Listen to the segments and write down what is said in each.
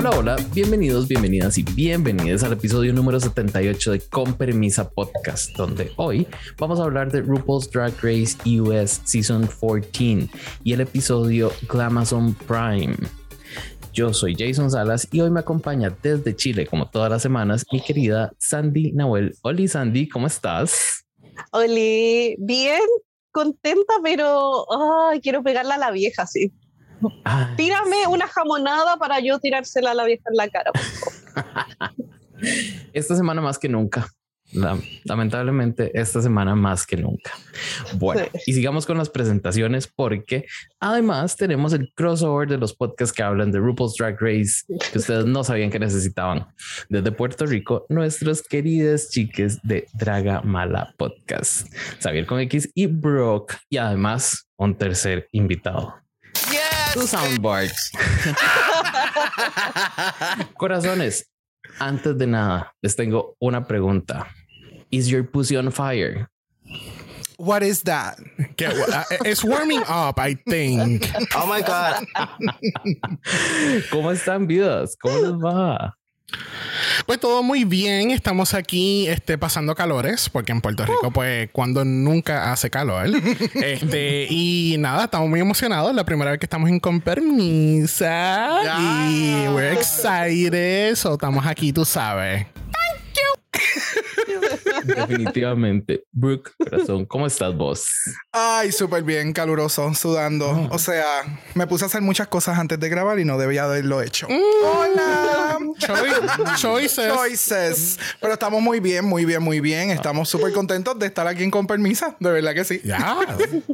Hola, hola, bienvenidos, bienvenidas y bienvenidas al episodio número 78 de Con Permisa Podcast, donde hoy vamos a hablar de RuPaul's Drag Race US Season 14 y el episodio Glamazon Prime. Yo soy Jason Salas y hoy me acompaña desde Chile, como todas las semanas, mi querida Sandy Nahuel. Hola Sandy, ¿cómo estás? Hola, bien, contenta, pero quiero pegarla a la vieja, sí. Tírame una jamonada para yo tirársela a la vieja en la cara. Esta semana más que nunca. Lamentablemente esta semana más que nunca. Bueno, y sigamos con las presentaciones porque además tenemos el crossover de los podcasts que hablan de RuPaul's Drag Race que ustedes no sabían que necesitaban. Desde Puerto Rico, nuestros queridos chiques de Draga Mala Podcast, Xavier con X y Brooke y además un tercer invitado. Corazones, antes de nada, les tengo una pregunta. Is your pussy on fire? What is that? Uh, it's warming up, I think. Oh my God. ¿Cómo están, vidas? ¿Cómo les va? Pues todo muy bien, estamos aquí este, pasando calores, porque en Puerto Rico, pues, cuando nunca hace calor. este, y nada, estamos muy emocionados. La primera vez que estamos en Con Permisa. Y we're excited. So, estamos aquí, tú sabes. Definitivamente. Brooke, corazón, ¿cómo estás vos? Ay, súper bien, caluroso, sudando. Ah. O sea, me puse a hacer muchas cosas antes de grabar y no debía haberlo hecho. Mm. Hola. choices. Choices. Pero estamos muy bien, muy bien, muy bien. Estamos súper contentos de estar aquí en Con Permisa. De verdad que sí. Ya.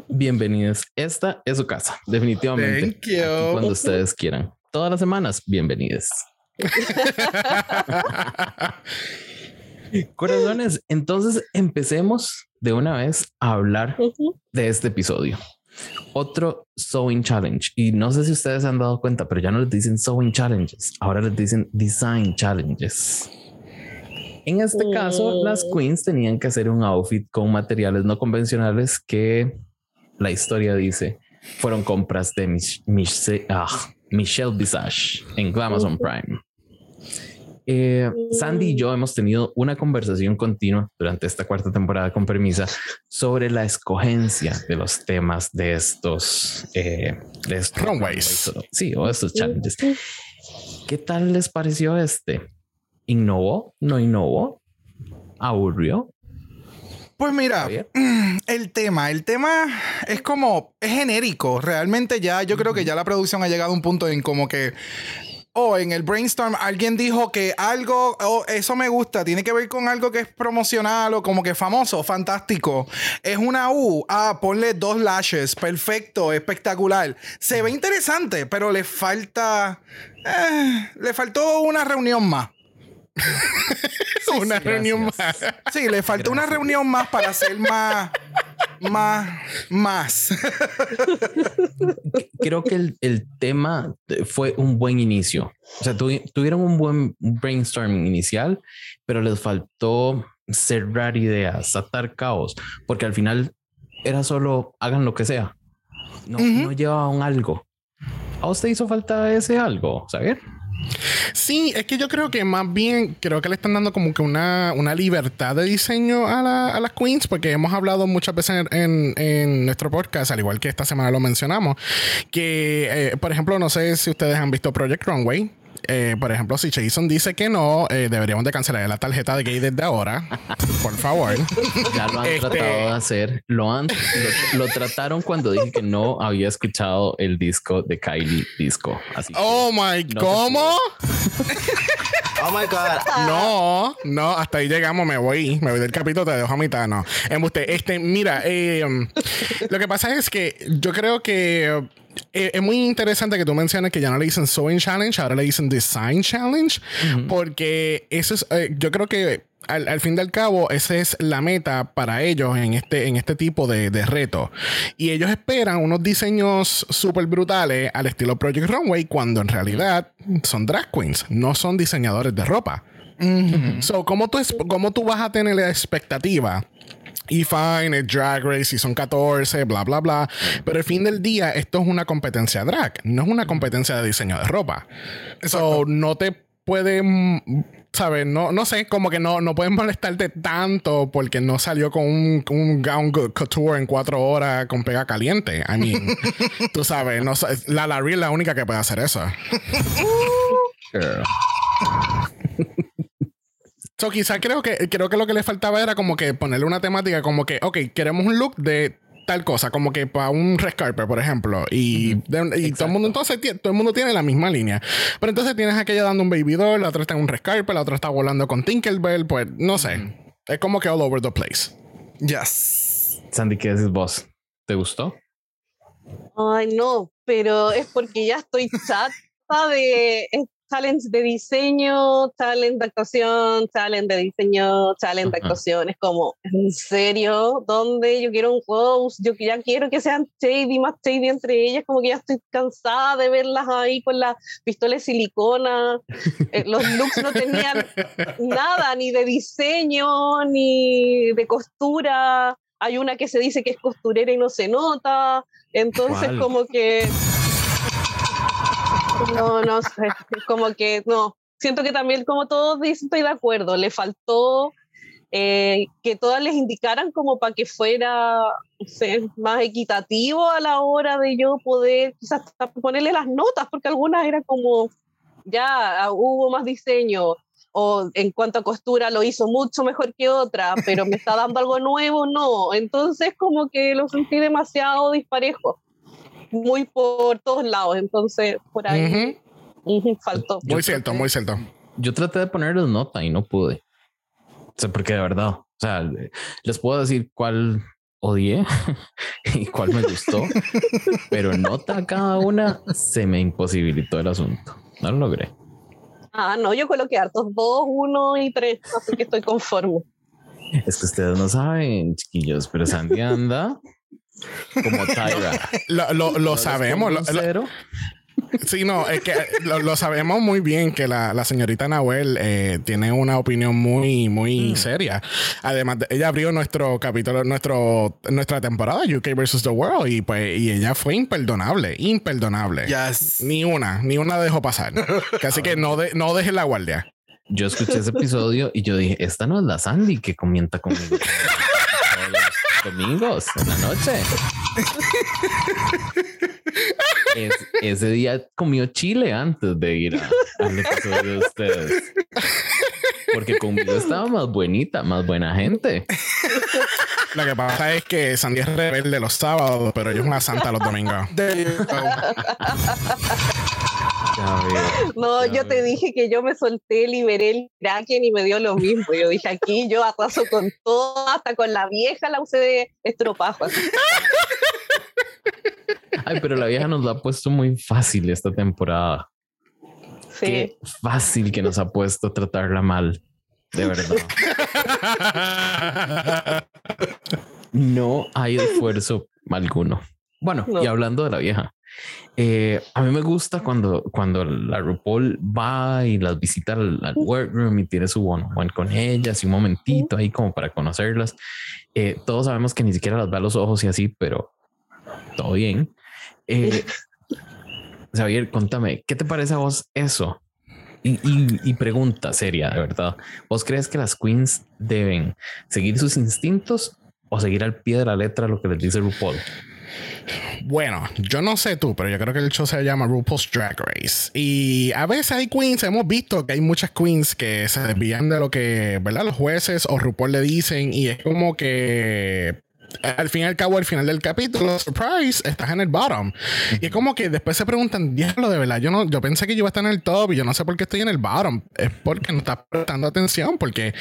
Bienvenidos. Esta es su casa. Definitivamente. Thank you. cuando ustedes quieran. Todas las semanas, bienvenidos. Corazones, entonces empecemos de una vez a hablar de este episodio. Otro Sewing Challenge. Y no sé si ustedes se han dado cuenta, pero ya no les dicen Sewing Challenges, ahora les dicen Design Challenges. En este caso, las mm. queens tenían que hacer un outfit con materiales no convencionales que la historia dice fueron compras de ah, Michelle Visage en Amazon Prime. Eh, Sandy y yo hemos tenido una conversación continua durante esta cuarta temporada con permisa sobre la escogencia de los temas de estos, eh, de estos runways. Sí, o estos challenges. ¿Qué tal les pareció este? ¿Innovó? ¿No innovó? ¿Aburrió? Pues mira, el tema, el tema es como, es genérico. Realmente ya, yo creo que ya la producción ha llegado a un punto en como que o en el brainstorm alguien dijo que algo, oh, eso me gusta, tiene que ver con algo que es promocional o como que famoso, fantástico. Es una U, ah, ponle dos lashes, perfecto, espectacular. Se ve interesante, pero le falta, eh, le faltó una reunión más. una reunión más. Sí, le faltó una reunión más para hacer más. Más. Más. Creo que el, tema fue un buen inicio. O sea, tuvieron un buen brainstorming inicial, pero les faltó cerrar ideas, atar caos, porque al final era solo hagan lo que sea. No, no llevaba un algo. ¿A usted hizo falta ese algo, saber? Sí, es que yo creo que más bien creo que le están dando como que una, una libertad de diseño a, a, las queens, porque hemos hablado muchas veces en, en, nuestro podcast, al igual que esta semana lo mencionamos, que, eh, por ejemplo, no sé si ustedes han visto Project Runway. Eh, por ejemplo, si Jason dice que no, eh, deberíamos de cancelar la tarjeta de gay desde ahora. por favor. Ya lo han este, tratado de hacer. Lo, han, lo, trataron cuando dije que no había escuchado el disco de Kylie Disco. Así oh my, ¿cómo? Oh my God. No, no, hasta ahí llegamos, me voy, me voy del capítulo, te dejo a mitad, no. Este, mira, eh, lo que pasa es que yo creo que eh, es muy interesante que tú menciones que ya no le dicen Sewing Challenge, ahora le dicen Design Challenge, porque eso es, eh, yo creo que al, fin y al cabo, esa es la meta para ellos en este, en este tipo de, de reto. Y ellos esperan unos diseños súper brutales al estilo Project Runway, cuando en realidad son drag queens, no son diseñadores de ropa. So, ¿cómo tú, ¿cómo tú vas a tener la expectativa y fine, es drag race y son 14, bla, bla, bla. Pero al fin del día, esto es una competencia drag, no es una competencia de diseño de ropa. Eso no te pueden, ¿sabes? No, no sé, como que no, no pueden molestarte tanto porque no salió con un, un gown couture en cuatro horas con pega caliente. I mean, tú sabes, no, la Larry es la única que puede hacer eso. So, quizá creo que, creo que lo que le faltaba era como que ponerle una temática como que, ok, queremos un look de tal cosa, como que para un rescarper, por ejemplo. Y, todo el mundo entonces todo el mundo tiene la misma línea. Pero entonces tienes aquella dando un baby doll, la otra está en un rescarper, la otra está volando con Tinkerbell, pues no sé. Es como que all over the place. Yes. Sandy, ¿qué dices vos? ¿Te gustó? Ay, no, pero es porque ya estoy chata de challenge de diseño, challenge de actuación, challenge de diseño, challenge de actuación. Es como, ¿en serio? ¿Dónde? Yo quiero un host, yo ya quiero que sean shady, más shady entre ellas, como que ya estoy cansada de verlas ahí con la pistola de silicona. Eh, los looks no tenían nada, ni de diseño, ni de costura. Hay una que se dice que es costurera y no se nota. Entonces, como que no, no sé, como que no. Siento que también, como todos dicen, estoy de acuerdo, le faltó eh, que todas les indicaran como para que fuera más equitativo a la hora de yo poder quizás ponerle las notas, porque algunas eran como, ya ah, hubo más diseño, o en cuanto a costura lo hizo mucho mejor que otra, pero me está dando algo nuevo, no. Entonces como que lo sentí demasiado disparejo muy por todos lados, entonces por ahí faltó. Muy cierto, muy cierto. Yo traté de ponerles nota y no pude. O sea, porque de verdad, o sea, les puedo decir cuál odié y cuál me gustó, pero nota cada una se me imposibilitó el asunto. No lo logré. Ah, no, yo coloqué hartos dos, uno y tres, así que estoy conforme. Es que ustedes no saben, chiquillos, pero Sandy anda como Tyra. lo, lo, sabemos. Lo, sí, no, es que lo, sabemos muy bien que la, señorita Nahuel eh, tiene una opinión muy, muy mm. seria. Además, ella abrió nuestro capítulo, nuestro, nuestra temporada UK vs. The World y pues y ella fue imperdonable, imperdonable. Ni una, ni una dejó pasar. Así que no, de, no deje la guardia. Yo escuché ese episodio y yo dije, esta no es la Sandy que comienza conmigo domingos en la noche. ese día comió chile antes de ir al episodio de ustedes. Porque conmigo estaba más buenita, más buena gente. Lo que pasa es que Sandy es rebelde los sábados, pero ella es una santa los domingos. No, yo te dije que yo me solté, liberé el Kraken y me dio lo mismo. Yo dije aquí, yo arraso con todo, hasta con la vieja la usé de estropajo. Ay, pero la vieja nos lo ha puesto muy fácil esta temporada. Sí. Qué fácil que nos ha puesto tratarla mal. De verdad. No hay esfuerzo alguno. Bueno, y hablando de la vieja, eh, a mí me gusta cuando, cuando la RuPaul va y las visita al, workroom y tiene su one, one con ellas y un momentito ahí como para conocerlas. Eh, todos sabemos que ni siquiera las ve a los ojos y así, pero todo bien. Eh, Xavier, contame, ¿qué te parece a vos eso? Y, y, pregunta seria, de verdad. ¿Vos crees que las queens deben seguir sus instintos o seguir al pie de la letra lo que les dice RuPaul? Bueno, yo no sé tú, pero yo creo que el show se llama RuPaul's Drag Race. Y a veces hay queens, hemos visto que hay muchas queens que se desvían de lo que, ¿verdad? Los jueces o RuPaul le dicen y es como que al fin y al cabo, al final del capítulo, surprise, estás en el bottom. Y es como que después se preguntan, diablo, de verdad, yo no, yo pensé que yo iba a estar en el top y yo no sé por qué estoy en el bottom. Es porque no estás prestando atención, porque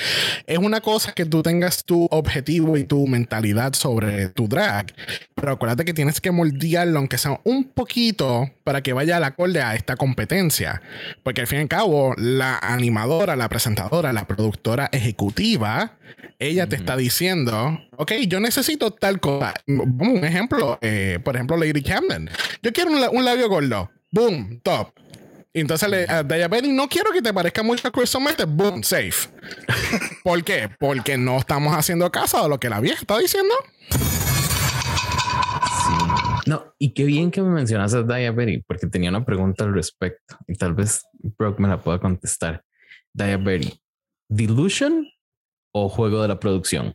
es una cosa que tú tengas tu objetivo y tu mentalidad sobre tu drag. Pero acuérdate que tienes que moldearlo, aunque sea un poquito, para que vaya al acorde a esta competencia. Porque al fin y al cabo, la animadora, la presentadora, la productora ejecutiva, ella te está diciendo, ok, yo necesito tal cosa. Un ejemplo, eh, por ejemplo, Lady Camden. Yo quiero un, labio gordo. Boom, top. Y entonces le, a Daya Betty, no quiero que te parezca mucho a Crystal Method. Boom, safe. ¿Por qué? Porque no estamos haciendo caso de lo que la vieja está diciendo. No, y qué bien que me mencionas a Diabetes, porque tenía una pregunta al respecto y tal vez Brock me la pueda contestar. Diabetes, ¿Delusion o juego de la producción?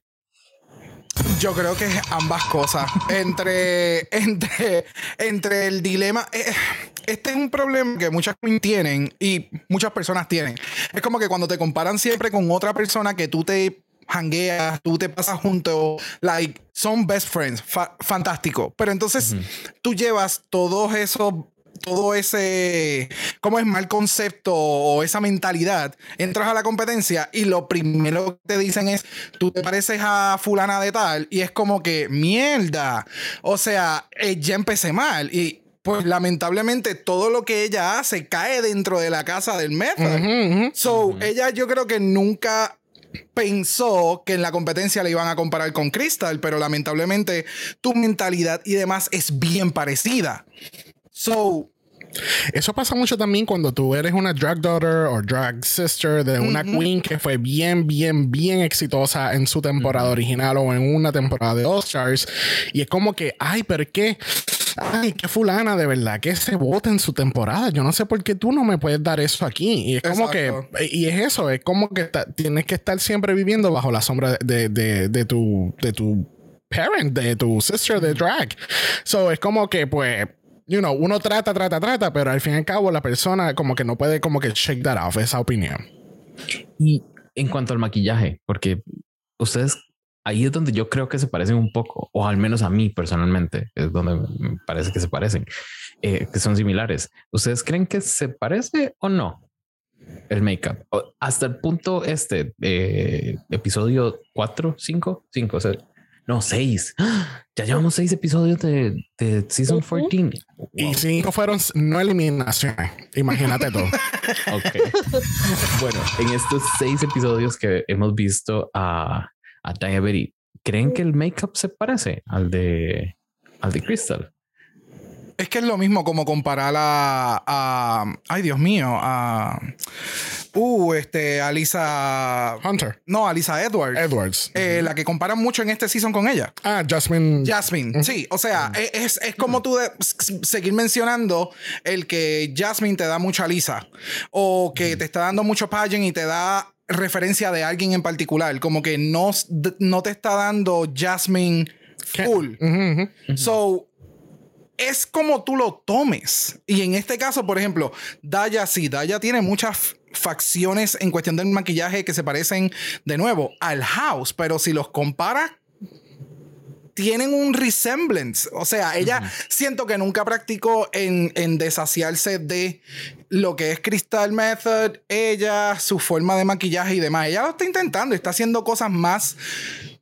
Yo creo que es ambas cosas. entre, entre, entre el dilema. eh, este es un problema que muchas tienen y muchas personas tienen. Es como que cuando te comparan siempre con otra persona que tú te hangueas, tú te pasas junto, like, son best friends, fa- fantástico. Pero entonces tú llevas todos esos todo ese, ¿cómo es mal concepto o esa mentalidad? Entras a la competencia y lo primero que te dicen es, tú te pareces a fulana de tal y es como que, mierda, o sea, eh, ya empecé mal y pues lamentablemente todo lo que ella hace cae dentro de la casa del ujú. So, ella yo creo que nunca pensó que en la competencia le iban a comparar con Crystal, pero lamentablemente tu mentalidad y demás es bien parecida. So, Eso pasa mucho también cuando tú eres una drag daughter o drag sister de una queen que fue bien, bien, bien exitosa en su temporada original o en una temporada de All Stars. Y es como que, ay, pero que, ay, qué fulana de verdad que se vota en su temporada. Yo no sé por qué tú no me puedes dar eso aquí. Y es como que, y es eso, es como que tienes que estar siempre viviendo bajo la sombra de, de, de tu, de tu parent, de tu sister de drag. So es como que, pues, you know, uno trata, trata, trata, pero al fin y al cabo la persona como que no puede como que shake that off, esa opinión. Y en cuanto al maquillaje, porque ustedes ahí es donde yo creo que se parecen un poco, o al menos a mí personalmente, es donde me parece que se parecen, eh, que son similares. ¿Ustedes creen que se parece o no? El make-up. Hasta el punto este, eh, episodio 4, 5, 5, o sea, no, 6. Ya llevamos 6 episodios de, de Season Ujú. 14. Y Wow. cinco fueron no eliminaciones. Imagínate todo. Ok. bueno, en estos seis episodios que hemos visto a, a Diabetes, ¿creen que el make-up se parece al de, al de Crystal? Es que es lo mismo como comparar a, a- ay Dios mío, a, uh, este, a Lisa, Hunter. no, a Lisa Edwards, Edwards. Eh, la que comparan mucho en este season con ella. Ah, Jasmine. Jasmine, sí, o sea, e- es, es como tú de- seguir mencionando el que Jasmine te da mucho a Lisa o que te está dando mucho pageant y te da referencia de alguien en particular, como que no, no te está dando Jasmine full. So, es como tú lo tomes. Y en este caso, por ejemplo, Daya sí, Daya tiene muchas facciones en cuestión del maquillaje que se parecen de nuevo al house, pero si los comparas, tienen un resemblance. O sea, ella siento que nunca practicó en, en desasiarse de lo que es Crystal Method, ella, su forma de maquillaje y demás. Ella lo está intentando, está haciendo cosas más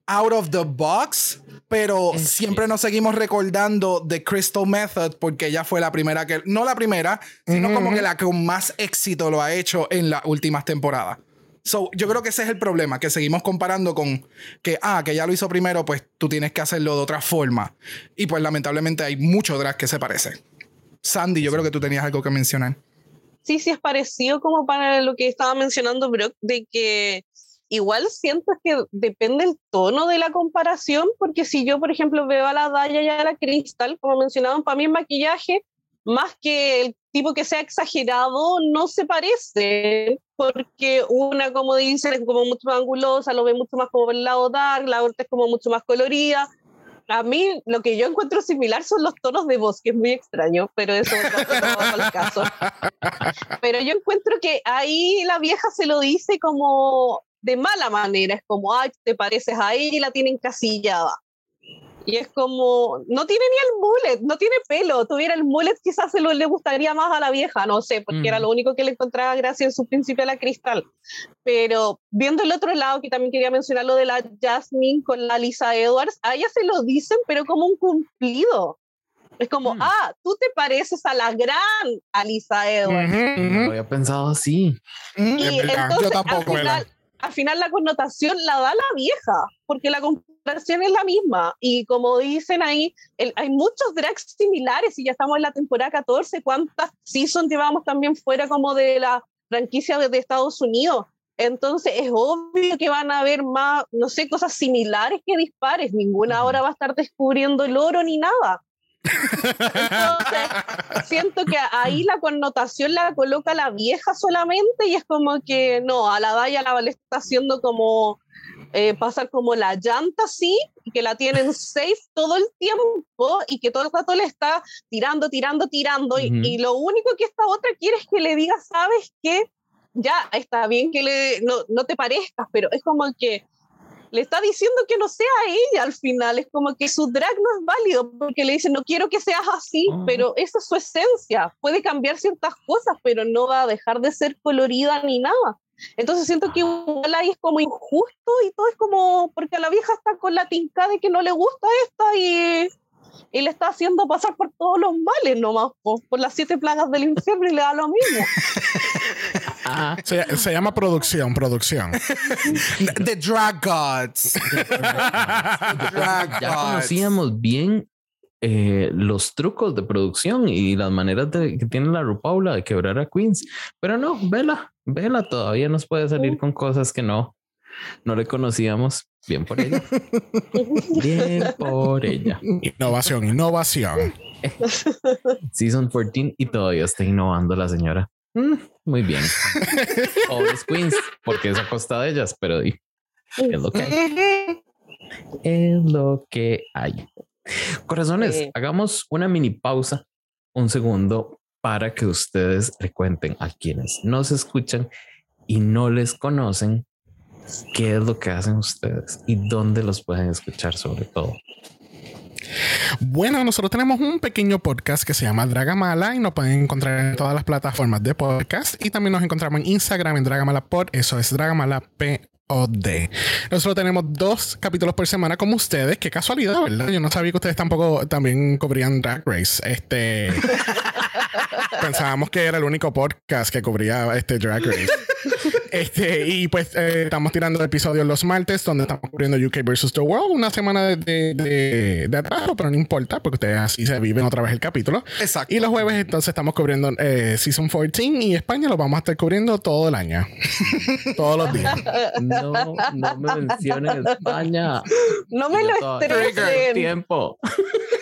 out of the box, pero siempre nos seguimos recordando de Crystal Method porque ella fue la primera que, no la primera, sino como que la que con más éxito lo ha hecho en las últimas temporadas. So, yo creo que ese es el problema, que seguimos comparando con que, ah, que ya lo hizo primero, pues tú tienes que hacerlo de otra forma. Y pues lamentablemente hay mucho drag que se parece. Sandy, yo creo que tú tenías algo que mencionar. sí, sí es parecido como para lo que estaba mencionando Brock, de que igual siento que depende el tono de la comparación, porque si yo, por ejemplo, veo a la Daya y a la Crystal, como mencionaban, para mí el maquillaje, más que el tipo que sea exagerado, no se parece, porque una, como dicen, es como mucho más angulosa, lo ve mucho más como por el lado dark, la otra es como mucho más colorida. A mí lo que yo encuentro similar son los tonos de voz, que es muy extraño, pero eso no va caso. Pero yo encuentro que ahí la vieja se lo dice como de mala manera, es como, ay, te pareces a ella y la tiene encasillada. Y es como, no tiene ni el mullet, no tiene pelo, tuviera el mullet quizás se lo le gustaría más a la vieja, no sé, porque era Mm. lo único que le encontraba gracia en su principio a la cristal. Pero viendo el otro lado, que también quería mencionar lo de la Jasmine con la Lisa Edwards, a ella se lo dicen, pero como un cumplido. Es como, Mm. ah, tú te pareces a la gran Alisa Edwards. Lo había pensado así. Mm, Y entonces, yo tampoco, al. Al final la connotación la da la vieja, porque la comparación es la misma. Y como dicen ahí, hay muchos drags similares y ya estamos en la temporada 14. ¿Cuántas seasons llevamos también fuera como de la franquicia de, Estados Unidos? Entonces es obvio que van a haber más, no sé, cosas similares que dispares. Ninguna ahora va a estar descubriendo el oro ni nada. Entonces, siento que ahí la connotación la coloca la vieja solamente y es como que no, a la Daya la le está haciendo como eh, pasar como la llanta sí, y que la tienen safe todo el tiempo y que todo el rato le está tirando, tirando, tirando y, y, lo único que esta otra quiere es que le diga, sabes que ya está bien que le, no, no te parezcas, pero es como que le está diciendo que no sea ella al final, es como que su drag no es válido porque le dice no quiero que seas así, ah. pero esa es su esencia, puede cambiar ciertas cosas, pero no va a dejar de ser colorida ni nada. Entonces siento que igual ahí es como injusto y todo es como porque a la vieja está con la tinca de que no le gusta esta y y le está haciendo pasar por todos los males nomás, por, por las siete plagas del infierno y le da lo mismo. Ah. Se, llama producción, producción. The Drag Gods. ya conocíamos bien eh, los trucos de producción y las maneras de, que tiene la Rupaula de quebrar a Queens. Pero no, vela, vela, todavía nos puede salir con cosas que no, no le conocíamos. Bien por ella. Bien por ella. Innovación, innovación. Season 14 y todavía está innovando la señora. Mm, muy bien. Pobres Queens, porque es a costa de ellas, pero es lo que hay. Es lo que hay. Corazones, hagamos una mini pausa, un segundo, para que ustedes le cuenten a quienes nos escuchan y no les conocen qué es lo que hacen ustedes y dónde los pueden escuchar sobre todo. Bueno, nosotros tenemos un pequeño podcast que se llama Dragamala y nos pueden encontrar en todas las plataformas de podcast y también nos encontramos en Instagram en Dragamala Pod, eso es Dragamala P D. Nosotros tenemos dos capítulos por semana como ustedes. Qué casualidad, ¿verdad? Yo no sabía que ustedes tampoco también cubrían Drag Race. Este. pensábamos que era el único podcast que cubría este Drag Race. Este, y pues eh, estamos tirando episodios los martes donde estamos cubriendo UK versus the World, una semana de, de, de, atraso, pero no importa porque ustedes así se viven otra vez el capítulo. Exacto. Y los jueves entonces estamos cubriendo eh, Season 14 y España lo vamos a estar cubriendo todo el año. Todos los días. No, no me menciones España. No me lo estresen. Tiempo.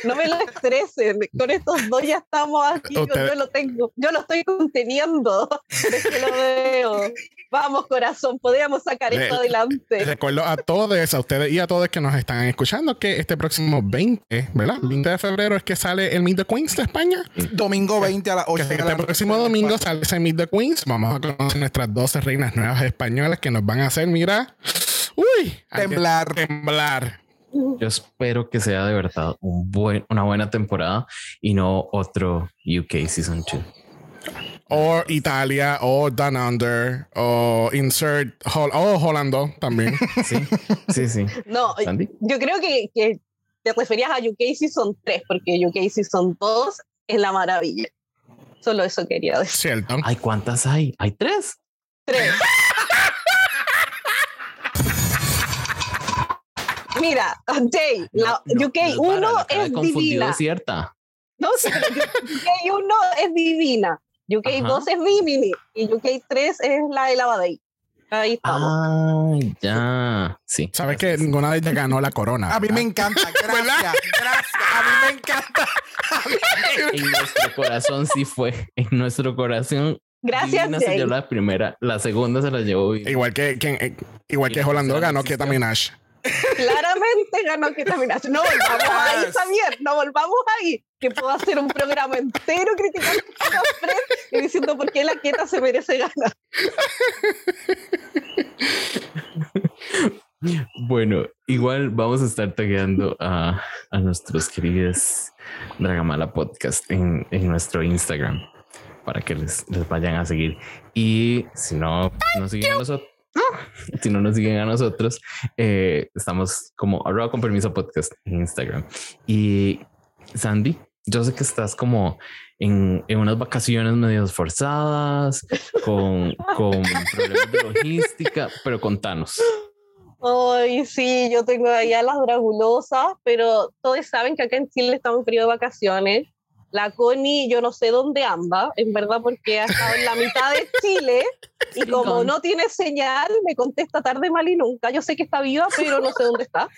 No me lo estresen. Con estos dos ya estamos aquí. Yo lo tengo. Yo lo estoy conteniendo. Desde que lo veo. Vamos, corazón, podríamos sacar esto adelante. Recuerdo a todos, a ustedes y a todos que nos están escuchando que este próximo 20, ¿verdad? 20 de febrero es que sale el Meet the Queens de España. Domingo 20 a las 8 de Este próximo domingo sale ese Meet the Queens. Vamos a conocer nuestras 12 reinas nuevas españolas que nos van a hacer, mira, uy, temblar. Temblar. Yo espero que sea de verdad un buen, una buena temporada y no otro UK Season 2 o Italia, o Down Under, o Insert, o Holando también. Sí, sí, sí. No, yo creo que, que, te referías a UK Season 3, porque UK Season 2 es la maravilla. Solo eso quería decir. Cierto. Ay, ¿cuántas hay? ¿Hay tres? Tres. Mira, Jay, la UK 1 es divina. cierta. No, sí, UK 1 es divina. UK 2 es Vimini y UK 3 es la de Lavadei. Ahí estamos. Ah, ya. Sí. Sabes que ninguna de ellas ganó la corona. A mí me encanta. Gracias. gracias. A mí me encanta. en nuestro corazón sí fue. En nuestro corazón. Gracias. Divina se llevó la primera. La segunda se la llevó. Igual que, que igual que Holando ganó Keta Minaj. Claramente ganó Kita Minaj. No volvamos ahí, Javier, no volvamos ahí. Que puedo hacer un programa entero criticando a Fred y diciendo por qué la quieta se merece ganar. Bueno, igual vamos a estar tagueando a, a nuestros queridos Dragamala Podcast en, en, nuestro Instagram para que les, les vayan a seguir. Y si no, nos siguen a nosotros si no nos siguen a nosotros, eh, estamos como arroba con permiso podcast en Instagram. Y Sandy, Yo sé que estás como en, en unas vacaciones medio forzadas, con, con problemas de logística, pero contanos. Ay, sí, yo tengo allá las dragulosas, pero todos saben que acá en Chile estamos en periodo de vacaciones. La Connie, yo no sé dónde anda, en verdad, porque ha estado en la mitad de Chile y como no tiene señal, me contesta tarde, mal y nunca. Yo sé que está viva, pero no sé dónde está.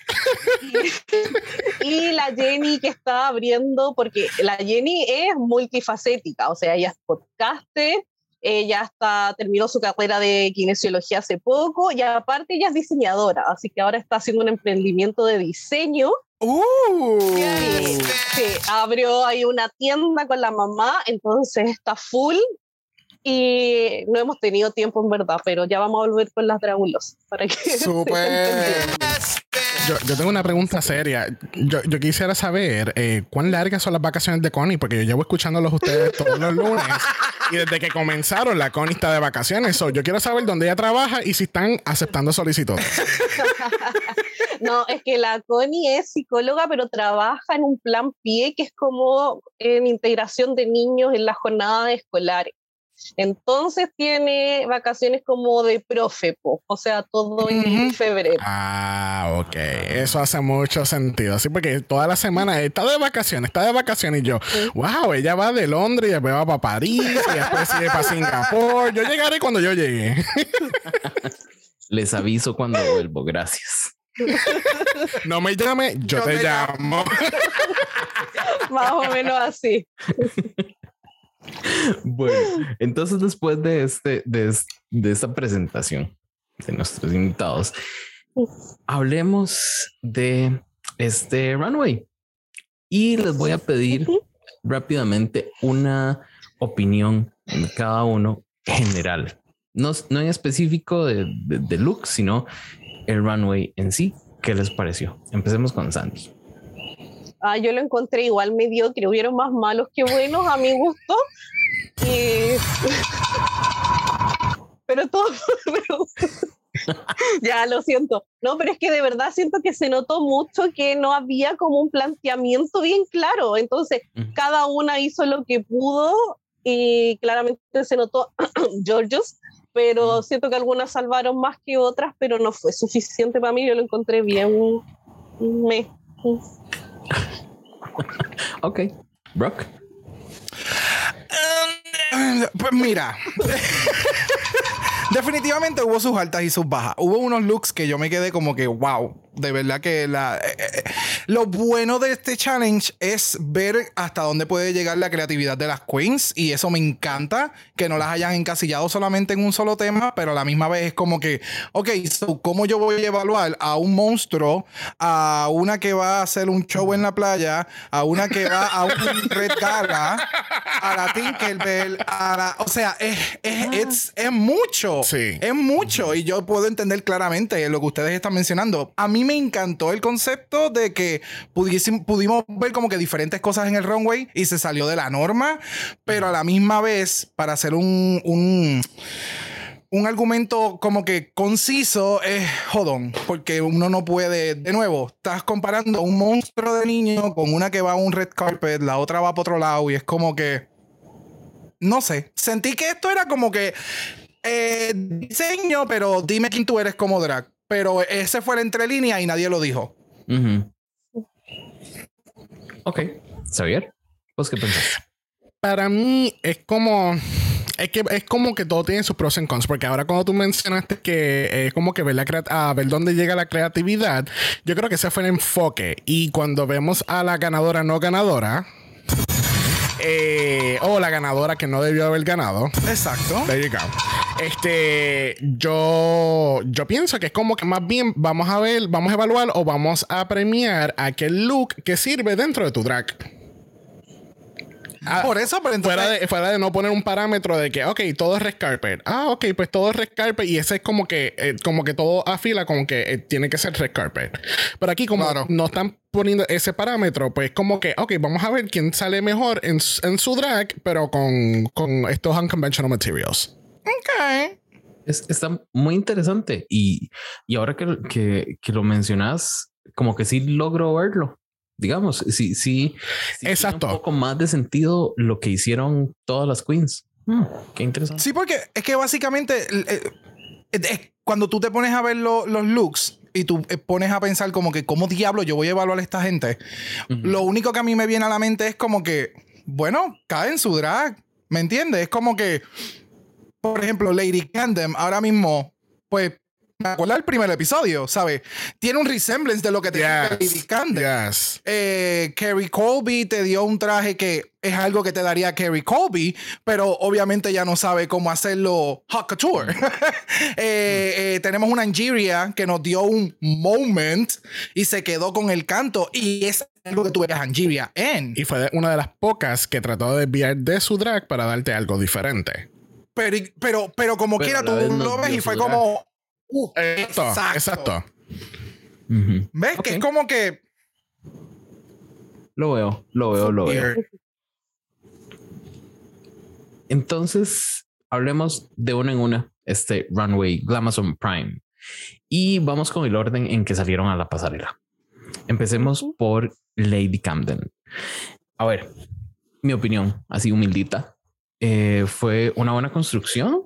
Y, y la Jenny que está abriendo, porque la Jenny es multifacética, o sea, ella es podcaster, ella está, terminó su carrera de kinesiología hace poco y aparte ella es diseñadora, así que ahora está haciendo un emprendimiento de diseño. Uh. Sí, sí, abrió ahí una tienda con la mamá, entonces está full y no hemos tenido tiempo en verdad, pero ya vamos a volver con las Dragulos para que Súper. Yo, tengo una pregunta seria. Yo, yo quisiera saber eh, cuán largas son las vacaciones de Connie, porque yo llevo escuchándolos ustedes todos los lunes y desde que comenzaron la Connie está de vacaciones. Yo quiero saber dónde ella trabaja y si están aceptando solicitudes. No, es que la Connie es psicóloga, pero trabaja en un plan PIE que es como en integración de niños en las jornadas escolares. Entonces tiene vacaciones como de profe, po, o sea, todo en febrero. Ah, ok. Eso hace mucho sentido. Así porque toda la semana está de vacaciones, está de vacaciones y yo, wow, ella va de Londres y después va para París y después sigue para Singapur. Yo llegaré cuando yo llegue. Les aviso cuando vuelvo. Gracias. No me llame, yo, Yo te, te llamo. Más o menos así. Bueno, entonces después de este, de, de esta presentación de nuestros invitados, hablemos de este runway. Y les voy a pedir rápidamente una opinión de cada uno general. No, no en específico de, de, de look, sino el runway en sí. ¿Qué les pareció? Empecemos con Sandy. Ah, yo lo encontré igual mediocre, hubieron más malos que buenos a mi gusto. Y... Pero todo... ya, lo siento. No, pero es que de verdad siento que se notó mucho que no había como un planteamiento bien claro. Entonces, Ujú. cada una hizo lo que pudo y claramente se notó Georgios, pero siento que algunas salvaron más que otras, pero no fue suficiente para mí. Yo lo encontré bien. Me. Ok. Brock. Pues mira. Definitivamente hubo sus altas y sus bajas. Hubo unos looks que yo me quedé como que, wow, de verdad que la, eh, eh, lo bueno de este challenge es ver hasta dónde puede llegar la creatividad de las queens y eso me encanta, que no las hayan encasillado solamente en un solo tema, pero a la misma vez es como que, ok, so, ¿cómo yo voy a evaluar a un monstruo, a una que va a hacer un show en la playa, a una que va a un red gala, a la Tinkerbell, a la, o sea, es, es, es, es mucho. Sí. Es mucho. Y yo puedo entender claramente lo que ustedes están mencionando. A mí me encantó el concepto de que pudimos ver como que diferentes cosas en el runway y se salió de la norma, pero a la misma vez, para hacer un. un un argumento como que conciso es jodón, porque uno no puede, de nuevo, estás comparando un monstruo de niño con una que va a un red carpet, la otra va para otro lado y es como que, no sé, sentí que esto era como que eh, diseño, pero dime quién tú eres como drag. Pero ese fue la entrelínea y nadie lo dijo. Ujú. Ok. Xavier, ¿vos qué pensás? Para mí es como. Es que es como que todo tiene sus pros y cons, porque ahora cuando tú mencionaste que es como que ver, la crea- a ver dónde llega la creatividad, yo creo que ese fue el enfoque. Y cuando vemos a la ganadora no ganadora, eh, o la ganadora que no debió haber ganado, Exacto. There you go. Este, yo, yo pienso que es como que más bien vamos a ver, vamos a evaluar o vamos a premiar aquel look que sirve dentro de tu drag. Ah, Por eso, pero entonces. Fuera de, fuera de no poner un parámetro de que, ok, todo es red carpet. Ah, ok, pues todo es red carpet y ese es como que, eh, como que todo afila, como que eh, tiene que ser red carpet. Pero aquí, como Claro. no están poniendo ese parámetro, pues como que, ok, vamos a ver quién sale mejor en, su- en su drag, pero con, con estos unconventional materials. Ok. Es, está muy interesante y, y ahora que, que, que lo mencionas, como que sí logro verlo. Digamos, sí, sí. Exacto. Un poco más de sentido lo que hicieron todas las queens. Hmm, qué interesante. Sí, porque es que básicamente eh, cuando tú te pones a ver lo- los looks y tú eh, pones a pensar como que cómo diablo yo voy a evaluar a esta gente, lo único que a mí me viene a la mente es como que, bueno, cae en su drag, ¿me entiendes? Es como que, por ejemplo, Lady Candem ahora mismo, pues, me acuerdo del primer episodio, ¿sabes? Tiene un resemblance de lo que tenía Lady Yes. Candem. Yes. Eh, Carrie Colby te dio un traje que es algo que te daría Carrie Colby, pero obviamente ya no sabe cómo hacerlo hot couture. Eh, eh, tenemos una Angeria que nos dio un moment y se quedó con el canto y es algo que tú ves a Angeria en. Y fue de- una de las pocas que trató de desviar de su drag para darte algo diferente. Pero, pero, pero como Pero quiera tú lo ves y fue como... uh, Exacto. Exacto. ¿Ves? Que es como que... Lo veo, lo veo, lo veo. Entonces, hablemos de una en una, este Runway Glamazon Prime. Y vamos con el orden en que salieron a la pasarela. Empecemos por Lady Camden. A ver, mi opinión, así humildita, eh, fue una buena construcción.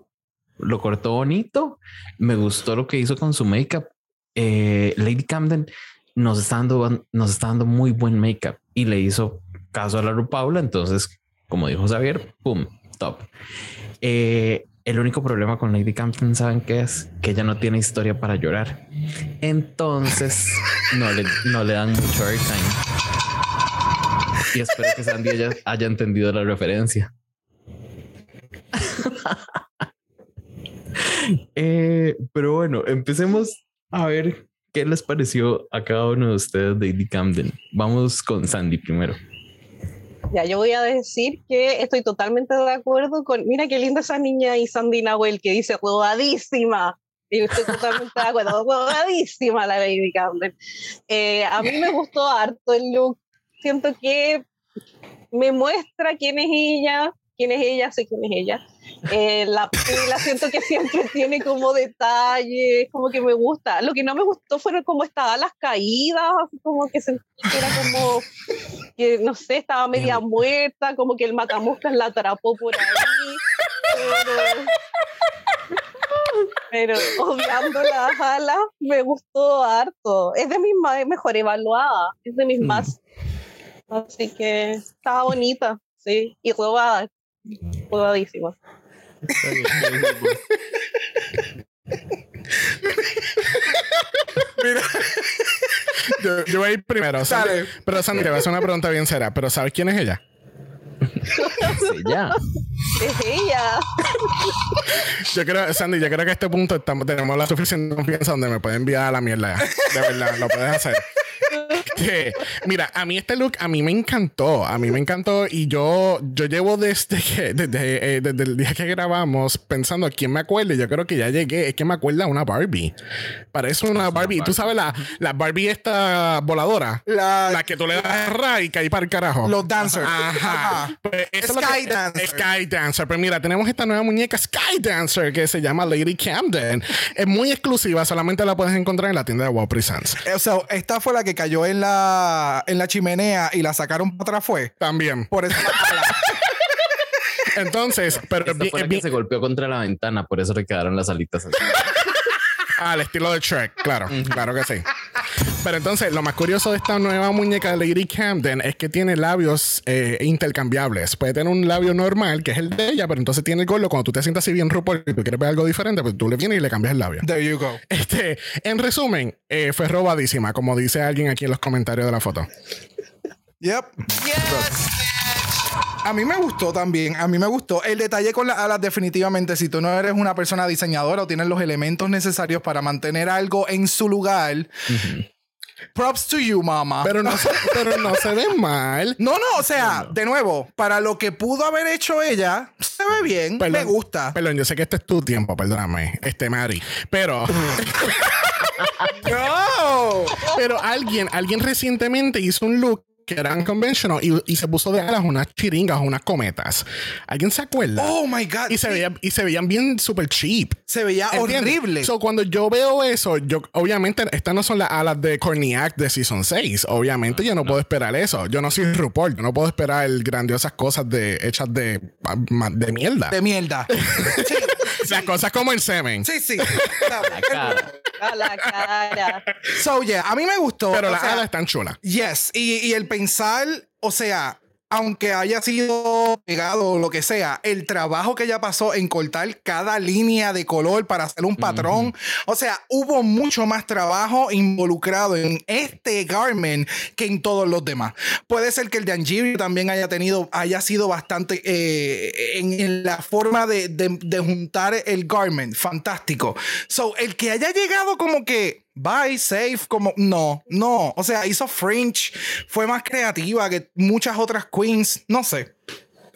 Lo cortó bonito. Me gustó lo que hizo con su make-up. Eh, Lady Camden nos está dando, nos está dando muy buen make-up y le hizo caso a la Rupaula. Entonces, como dijo Xavier, pum, top. Eh, el único problema con Lady Camden, ¿saben qué es? Que ella no tiene historia para llorar. Entonces, no le, dan mucho airtime. Y espero que Sandy haya, haya entendido la referencia. Eh, pero bueno, empecemos a ver qué les pareció a cada uno de ustedes de Lady Camden. Vamos con Sandy primero. Ya, yo voy a decir que estoy totalmente de acuerdo con. Mira qué linda esa niña y Sandy Nahuel que dice rodadísima. Y estoy totalmente de acuerdo, rodadísima la Lady Camden. Eh, a mí me gustó harto el look. Siento que me muestra quién es ella, quién es ella, sé quién es ella. Eh, la pila siento que siempre tiene como detalles, como que me gusta. Lo que no me gustó fueron como estaban las caídas, así como que sentí que era como que no sé, estaba media muerta, como que el matamoscas la atrapó por ahí. Pero, pero obviando las alas, me gustó harto. Es de mis ma- mejor evaluadas, es de mis Mm. más. Así que estaba bonita, sí, y robada, robadísima. Mira, Yo, yo voy a ir primero. Dale. pero Sandy, te voy a hacer una pregunta bien seria. ¿Pero sabes quién es ella? Sí, ya. Es ella. Yo creo, Sandy, yo creo que a este punto estamos, tenemos la suficiente confianza donde me puede enviar a la mierda. De verdad, lo puedes hacer. Que, mira, a mí este look, a mí me encantó. A mí me encantó. Y yo, yo llevo desde que, desde, eh, desde el día que grabamos pensando quién me acuerda. Y yo creo que ya llegué. Es que me acuerda a una Barbie. Parece una Barbie. Tú sabes, la, la Barbie esta voladora. la, La que tú le das ra y caí para el carajo. los dancers. Ajá. Ajá. Pues Sky que- Dancer. Sky Dancer. Pero mira, tenemos esta nueva muñeca Sky Dancer que se llama Lady Camden. Es muy exclusiva, solamente la puedes encontrar en la tienda de Wow Presents. O sea, esta fue la que cayó en la, en la chimenea y la sacaron para atrás, fue. También. Por eso la. Entonces, pero es Esta fue la que se golpeó contra la ventana, por eso le quedaron las alitas así. al estilo de Shrek, claro, claro que sí. Pero entonces, lo más curioso de esta nueva muñeca de Lady Camden es que tiene labios eh, intercambiables. Puede tener un labio normal, que es el de ella, pero entonces tiene el gordo. Cuando tú te sientas así bien RuPaul y tú quieres ver algo diferente, pues tú le vienes y le cambias el labio. There you go. Este, en resumen, eh, fue robadísima, como dice alguien aquí en los comentarios de la foto. Yep. A mí me gustó también, a mí me gustó. El detalle con las alas, definitivamente, si tú no eres una persona diseñadora o tienes los elementos necesarios para mantener algo en su lugar, props to you, mama. Pero no, se, pero no se ve mal. no, no, o sea, de nuevo, para lo que pudo haber hecho ella, se ve bien, me Perdón, gusta. Perdón, yo sé que este es tu tiempo, perdóname, este Mari. Pero, No. pero alguien, alguien recientemente hizo un look que eran conventional y, y se puso de alas unas chiringas, unas cometas. ¿Alguien se acuerda? Oh my God. y, se sí. veía, y se veían bien super cheap. Se veía ¿Entiendes? horrible. So, cuando yo veo eso, yo obviamente estas no son las alas de Corniac de Season 6. Obviamente yo no, puedo esperar eso. Yo no soy RuPaul. Yo no puedo esperar el grandiosas cosas de, hechas de, de mierda. de mierda. sí, Las cosas como el semen. sí, sí. La cara. A la cara. So, yeah, a mí me gustó. Pero las alas están chulas. Yes, y, y el pensar, o sea, aunque haya sido pegado o lo que sea, el trabajo que ella pasó en cortar cada línea de color para hacer un patrón, o sea, hubo mucho más trabajo involucrado en este garment que en todos los demás. Puede ser que el de Angirio también haya tenido, haya sido bastante eh, en, en la forma de, de- de juntar el garment, fantástico. So, el que haya llegado como que bye, safe, como no, no. O sea, hizo Fringe, fue más creativa que muchas otras queens, no sé.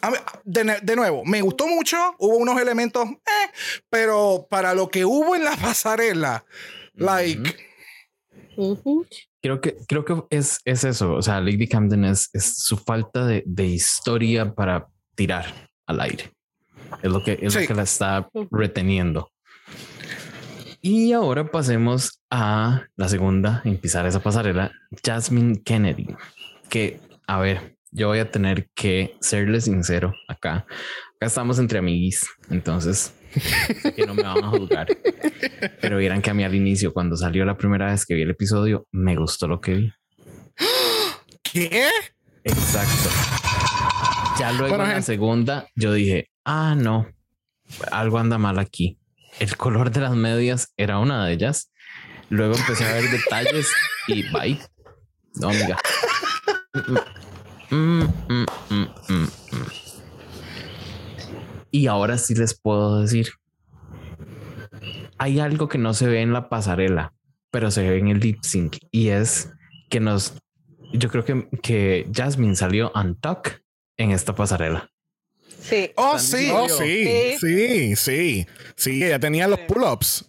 A mí, de, de nuevo, me gustó mucho, hubo unos elementos, eh, pero para lo que hubo en la pasarela, like. Creo que, creo que es, es eso. O sea, Lady Camden es, es su falta de, de historia para tirar al aire. Es lo que, es Sí. lo que la está reteniendo. Y ahora pasemos a la segunda en pisar esa pasarela, Jasmine Kennedy. Que, a ver, yo voy a tener que serle sincero acá. Acá estamos entre amiguis, entonces que no me van a juzgar. Pero vieran que a mí al inicio, cuando salió la primera vez que vi el episodio, me gustó lo que vi. ¿Qué? Exacto. Ya luego Bueno, en la segunda, yo dije, ah, no, algo anda mal aquí. El color de las medias era una de ellas. Luego empecé a ver detalles y bye. No, amiga. Mm, mm, mm, mm, mm. Y ahora sí les puedo decir. Hay algo que no se ve en la pasarela, pero se ve en el lip sync y es que nos. Yo creo que, que Jasmine salió untuck en esta pasarela. Sí. oh sí, Oh, sí, sí, sí. Sí, ella tenía los pull-ups.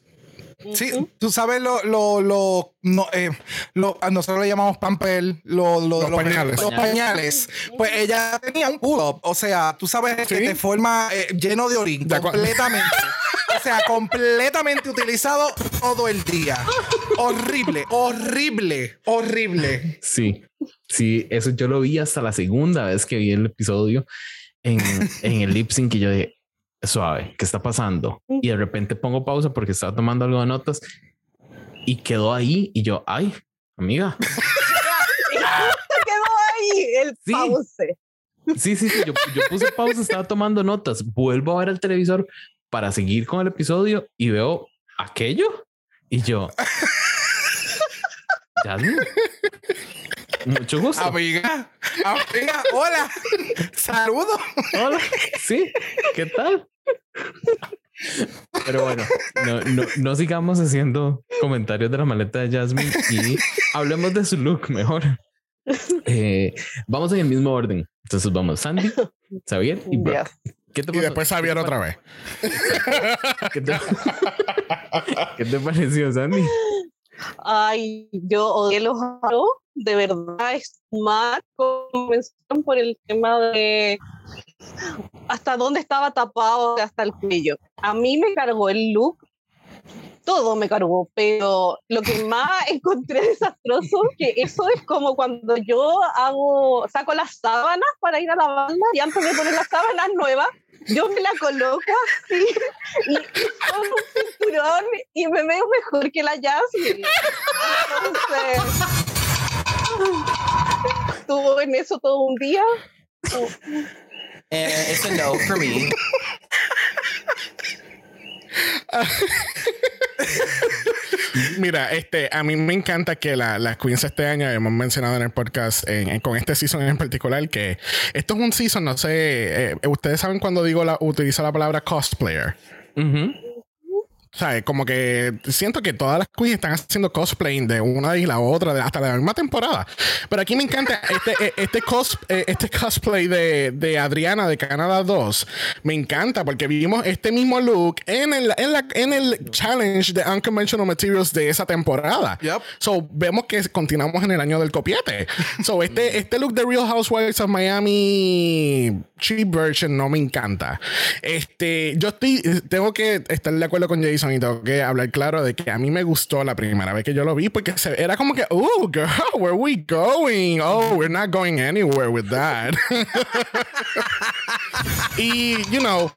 sí, tú sabes lo, lo, lo, no, eh, lo- a nosotros le llamamos pamper, lo, lo- Los pañales. los pañales. Pues ella tenía un pull-up, o sea, tú sabes que te forma eh, lleno de orín, De completamente. O sea, completamente utilizado todo el día. Horrible, horrible, horrible. Sí, sí, eso yo lo vi hasta la segunda vez que vi el episodio en, en el lip sync y yo dije, suave, ¿qué está pasando? Y de repente pongo pausa porque estaba tomando algo de notas y quedó ahí y yo, ay, amiga. Quedó ahí el Sí. pause. Sí, sí, sí, yo, yo puse pausa, estaba tomando notas, vuelvo a ver el televisor para seguir con el episodio y veo aquello y yo, Jasmine, mucho gusto. Amiga, amiga, hola, saludos. Hola, sí, ¿qué tal? Pero bueno, no, no, no sigamos haciendo comentarios de la maleta de Jasmine y hablemos de su look mejor. Eh, vamos en el mismo orden. Entonces vamos Sandy, Xavier y Brock. ¿Qué te Y después Xavier otra vez. ¿Qué te, ¿Qué te pareció, Sandy? Ay, yo odié los aros, de verdad, Smart comenzaron por el tema de hasta dónde estaba tapado hasta el cuello. A mí me cargó el look, todo me cargó, pero lo que más encontré desastroso, que eso es como cuando yo hago, saco las sábanas para ir a la banda y antes de poner las sábanas nuevas, yo me la coloco así y con un cinturón y me veo mejor que la Jasmine. Entonces, estuvo en eso todo un día. It's a no for me. Mira, este, a mí me encanta que la- las queens este año hemos mencionado en el podcast, en- en- con este season en particular, que esto es un season, no sé, eh, ustedes saben cuando digo la, utilizo la palabra cosplayer. Ujú. ¿Sabes? Como que siento que todas las queens están haciendo cosplay de una y la otra, de, hasta la misma temporada. Pero aquí me encanta este, eh, este, cos, eh, este cosplay de, de, Adriana de Canadá 2. Me encanta porque vimos este mismo look en el, en la, en el challenge de Unconventional Materials de esa temporada. Yep. So, vemos que continuamos en el año del copiete. So, este, este look de Real Housewives of Miami cheap version no me encanta. Este, yo estoy, tengo que estar de acuerdo con Jason y tengo que hablar claro de que a mí me gustó la primera vez que yo lo vi porque se, era como que, oh, girl, where we going? Oh, we're not going anywhere with that. y, you know,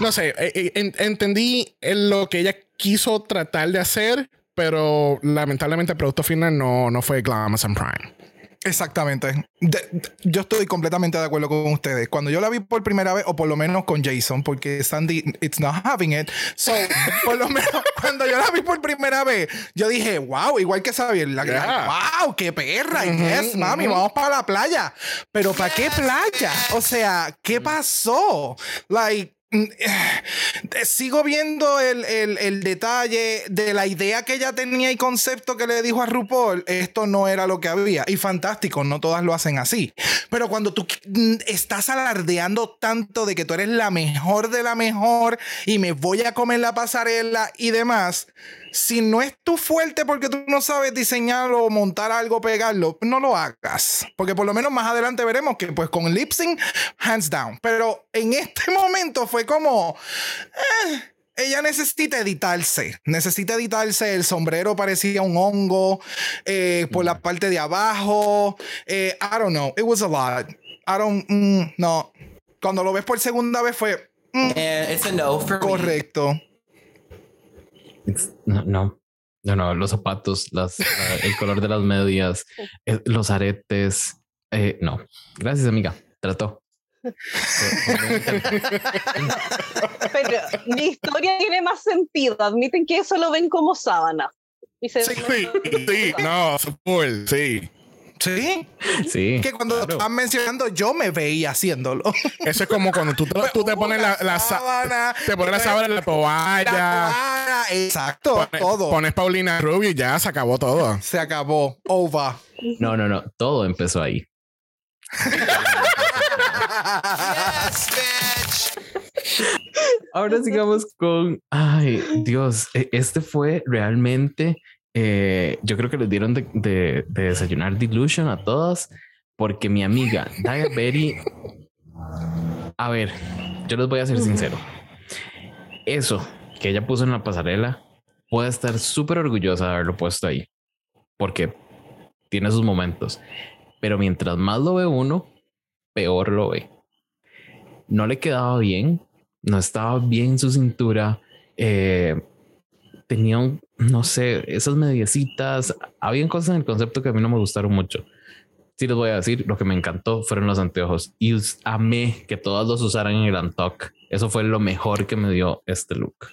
no sé, eh, eh, en, entendí lo que ella quiso tratar de hacer, pero lamentablemente el producto final no, no fue Amazon Prime. Exactamente. yo estoy completamente de acuerdo con ustedes. Cuando yo la vi por primera vez, o por lo menos con Jason, porque Sandy, it's not having it. So, por lo menos cuando yo la vi por primera vez, yo dije, wow, igual que Xavier, la wow, qué perra. y yes, mami, vamos para la playa. Pero ¿para qué playa? O sea, ¿qué pasó? Like, Mm, sigo viendo el, el, detalle de la idea que ella tenía y concepto que le dijo a RuPaul. Esto no era lo que había. Y fantástico, no todas lo hacen así. Pero cuando tú mm, estás alardeando tanto de que tú eres la mejor de la mejor y me voy a comer la pasarela y demás, si no es tu fuerte porque tú no sabes diseñar o montar algo, pegarlo, no lo hagas. Porque por lo menos más adelante veremos que pues con lip sync, hands down. Pero en este momento fue como... Eh, ella necesita editarse. Necesita editarse. El sombrero parecía un hongo eh, por la parte de abajo. Eh, I don't know. It was a lot. I don't. Mm, no. Cuando lo ves por segunda vez fue. Mm, it's a no for Correcto. No, no, no, no, los zapatos, las, el color de las medias, eh, los aretes. Eh, no, gracias, amiga. Trató. Pero mi historia tiene más sentido. Admiten que eso lo ven como sábana. sí, sí, no, sí. Sí. Sí. Que cuando lo están mencionando, yo me veía haciéndolo. Eso es como cuando tú, tú te pones la, la sábana. Te pones la sábana en la toalla. exacto. todo. Pones Paulina Rubio y ya se acabó todo. Se acabó. Over. No, no, no. Todo empezó ahí. Ahora sigamos con. Ay, Dios. E, este fue realmente eh, yo creo que les dieron de, desayunar Delusion a todas porque mi amiga Daya Berry, a ver, yo les voy a ser sincero. Eso que ella puso en la pasarela puede estar súper orgullosa de haberlo puesto ahí porque tiene sus momentos, pero mientras más lo ve uno, peor lo ve. No le quedaba bien, no estaba bien su cintura. Eh, tenía un, no sé, esas mediecitas. Habían cosas en el concepto que a mí no me gustaron mucho. Sí les voy a decir, lo que me encantó fueron los anteojos y amé que todas los usaran en el Antoc. Eso fue lo mejor que me dio este look.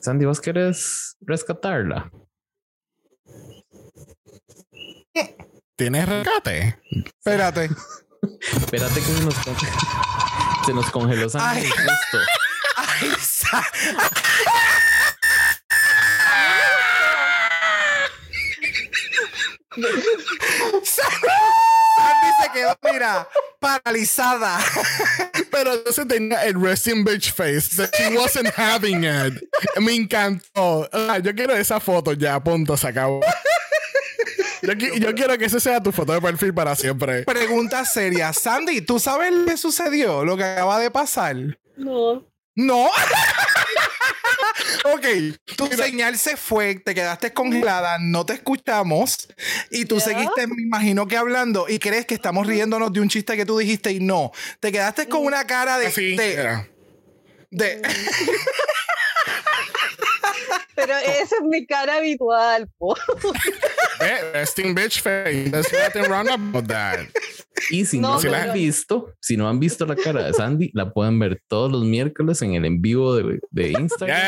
Sandy, ¿vos querés rescatarla? ¿Tienes rescate? Espérate. Espérate que se nos, se nos congeló Sandy. Ay. Sandy se quedó, mira, paralizada. Pero entonces tenía el resting bitch face that she wasn't having it. Me encantó. yo quiero esa foto ya, punto, se acabó. Yo, yo, quiero que esa sea tu foto de perfil para siempre. Pregunta seria. Sandy, ¿tú sabes lo que sucedió? Lo que acaba de pasar. No. No. ok, tu señal se fue, te quedaste congelada, no te escuchamos y tú seguiste, me imagino que hablando y crees que estamos riéndonos de un chiste que tú dijiste y no. Te quedaste con una cara de... Sí, de, de Pero esa es mi cara habitual, po. Resting bitch face. There's nothing wrong about that. Y si no, se la han visto, si no han visto la cara de Sandy, la pueden ver todos los miércoles en el en vivo de, de Instagram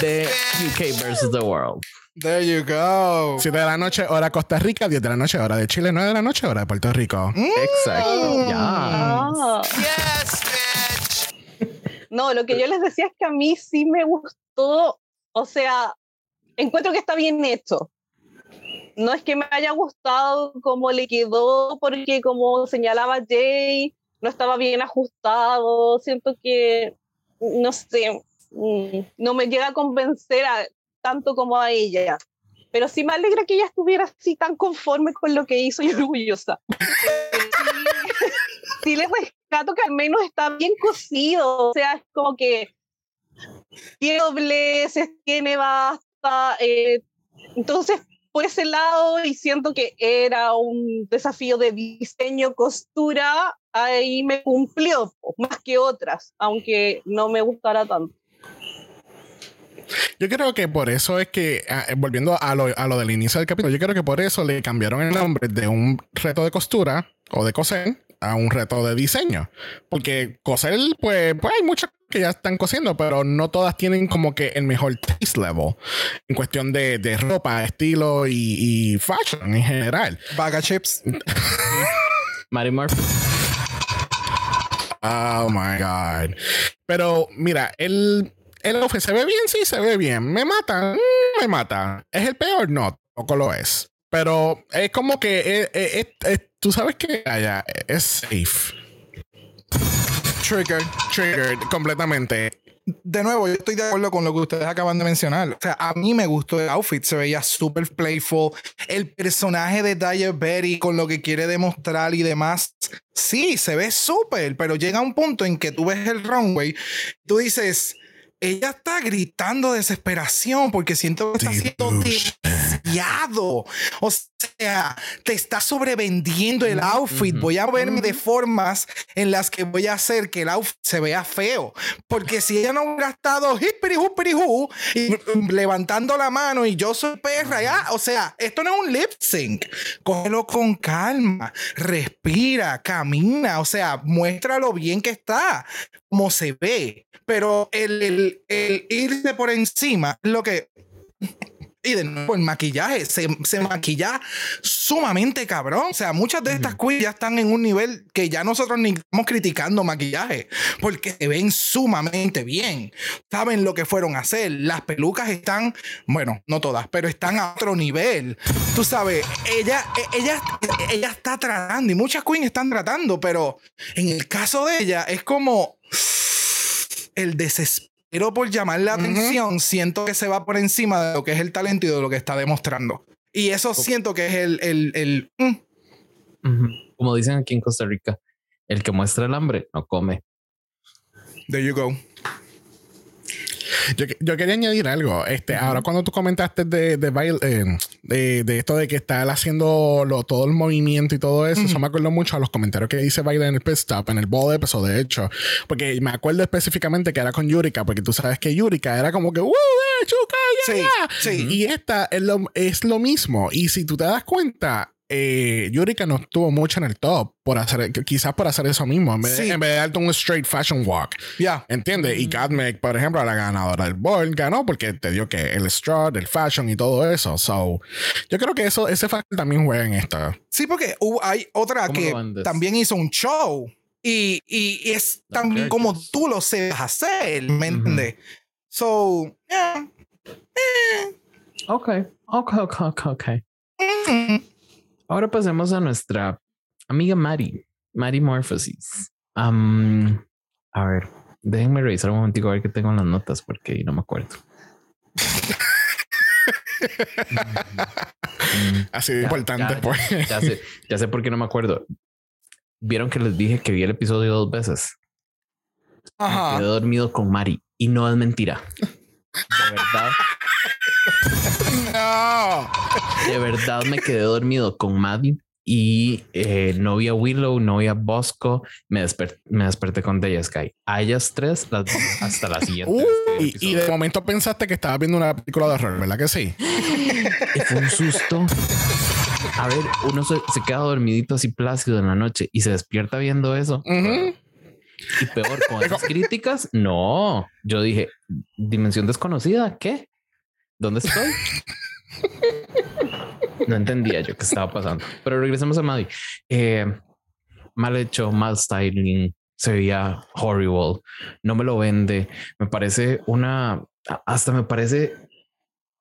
de UK versus the World. There you go. 7 de la noche, hora Costa Rica, 10 de la noche, hora de Chile, 9 de la noche, hora de Puerto Rico. Exacto. Ah. Yes, bitch. No, lo que yo les decía es que a mí sí me gustó, o sea, encuentro que está bien hecho. No es que me haya gustado cómo le quedó, porque como señalaba Jay, no estaba bien ajustado. Siento que, no sé, mm, no me llega a convencer tanto como a ella. Pero sí me alegra que ella estuviera así tan conforme con lo que hizo y orgullosa. sí, le rescato que al menos está bien cocido. O sea, es como que tiene dobleces, tiene basta. Eh, entonces, por ese lado, y siento que era un desafío de diseño, costura, ahí me cumplió más que otras, aunque no me gustara tanto. Yo creo que por eso es que, ah, eh, volviendo a lo, a lo, del inicio del capítulo, yo creo que por eso le cambiaron el nombre de un reto de costura o de coser a un reto de diseño. Porque coser, pues, pues hay muchas que ya están cosiendo, pero no todas tienen como que el mejor taste level en cuestión de, de ropa, estilo y, y, fashion en general. Baga chips. Mary Murphy. Oh my God. Pero mira, el, el outfit se ve bien, sí, se ve bien. Me mata, mm, me mata. ¿Es el peor? No, tampoco lo es. Pero es como que es, tú sabes que allá es safe. Trigger. Triggered completamente. De nuevo, yo estoy de acuerdo con lo que ustedes acaban de mencionar. O sea, a mí me gustó el outfit, se veía súper playful. El personaje de Dyer Berry con lo que quiere demostrar y demás, sí, se ve súper, pero llega un punto en que tú ves el runway, tú dices, ella está gritando desesperación porque siento que está haciendo demasiado. O sea, te está sobrevendiendo el outfit. Voy a verme de formas en las que voy a hacer que el outfit se vea feo. Porque si ella no hubiera estado y levantando la mano y yo soy perra, ya, o sea, esto no es un lip sync. Cógelo con calma, respira, camina, o sea, muéstralo bien que está, como se ve. Pero el, el, el irse por encima lo que y de nuevo, el maquillaje se, se, maquilla sumamente cabrón. O sea, muchas de estas queens ya están en un nivel que ya nosotros ni estamos criticando maquillaje, porque se ven sumamente bien. Saben lo que fueron a hacer. Las pelucas están, bueno, no todas, pero están a otro nivel. Tú sabes, ella, ella, ella está tratando y muchas queens están tratando, pero en el caso de ella es como el desespero pero por llamar la atención, siento que se va por encima de lo que es el talento y de lo que está demostrando. Y eso siento que es el... el, el mm. Como dicen aquí en Costa Rica, el que muestra el hambre no come. There you go. Yo, quería añadir algo. Este, Ahora, cuando tú comentaste de, de, eh, de, esto de que está él haciendo todo el movimiento y todo eso, eso me acuerdo mucho a los comentarios que dice Bailey en el pit stop, en el bode, pues, de hecho. Porque me acuerdo específicamente que era con Yurika, porque tú sabes que Yurika era como que, ¡Uh, chuca, sí, sí. Y esta es lo, es lo mismo. Y si tú te das cuenta, eh, Yurika no estuvo mucho en el top por hacer, quizás por hacer eso mismo, en vez, de darte un straight fashion walk. Ya. ¿Entiendes? Y Godmik, por ejemplo, la ganadora del board, ganó porque te dio que el strut, el fashion y todo eso. So, yo creo que eso, ese factor también juega en esta. Sí, porque hay otra que también hizo un show y, y, es también como tú lo sabes hacer, ¿me entiendes? So, yeah. Ok, ok, ok, ok, ok. Ahora pasemos a nuestra amiga Mari, Mari Morphosis. a ver, déjenme revisar un momentico a ver qué tengo en las notas porque no me acuerdo. Así de importante, pues. Ya sé, ya sé por qué no me acuerdo. Vieron que les dije que vi el episodio dos veces. Ajá. quedé dormido con Mari y no es mentira. De verdad. No. De verdad me quedé dormido con Maddie y eh, no vi a Willow, no vi a Bosco, me, me desperté con Deya Sky. A ellas tres hasta la siguiente. y, de momento pensaste que estaba viendo una película de horror, ¿verdad que sí? Y fue un susto. A ver, uno se, queda dormidito así plácido en la noche y se despierta viendo eso. Y peor, con esas críticas, no. Yo dije, dimensión desconocida, ¿qué? ¿Dónde estoy? no entendía yo qué estaba pasando. Pero regresemos a Maddie. Eh, mal hecho, mal styling, se veía horrible, no me lo vende, me parece una, hasta me parece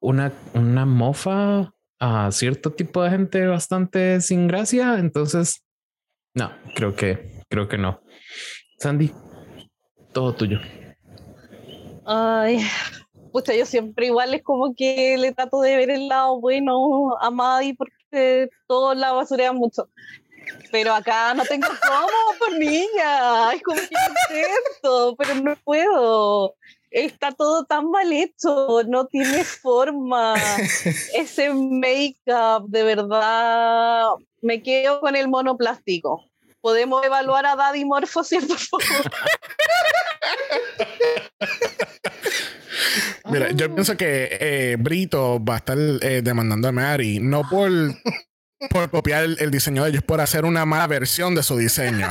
una, una mofa a cierto tipo de gente bastante sin gracia, entonces, no, creo que, creo que no. Sandy, todo tuyo. Ay, pucha, yo siempre igual es como que le trato de ver el lado bueno a Maddie porque todos la basurean mucho. Pero acá no tengo cómo por niña. Es como que intento, pero no puedo. Está todo tan mal hecho, no tiene forma. Ese make-up, de verdad, me quedo con el monoplástico. Podemos evaluar a Daddy Morpho, ¿cierto? Mira, yo pienso que eh, Brito va a estar eh, demandando a Mary, no por por copiar el, diseño de ellos, por hacer una mala versión de su diseño.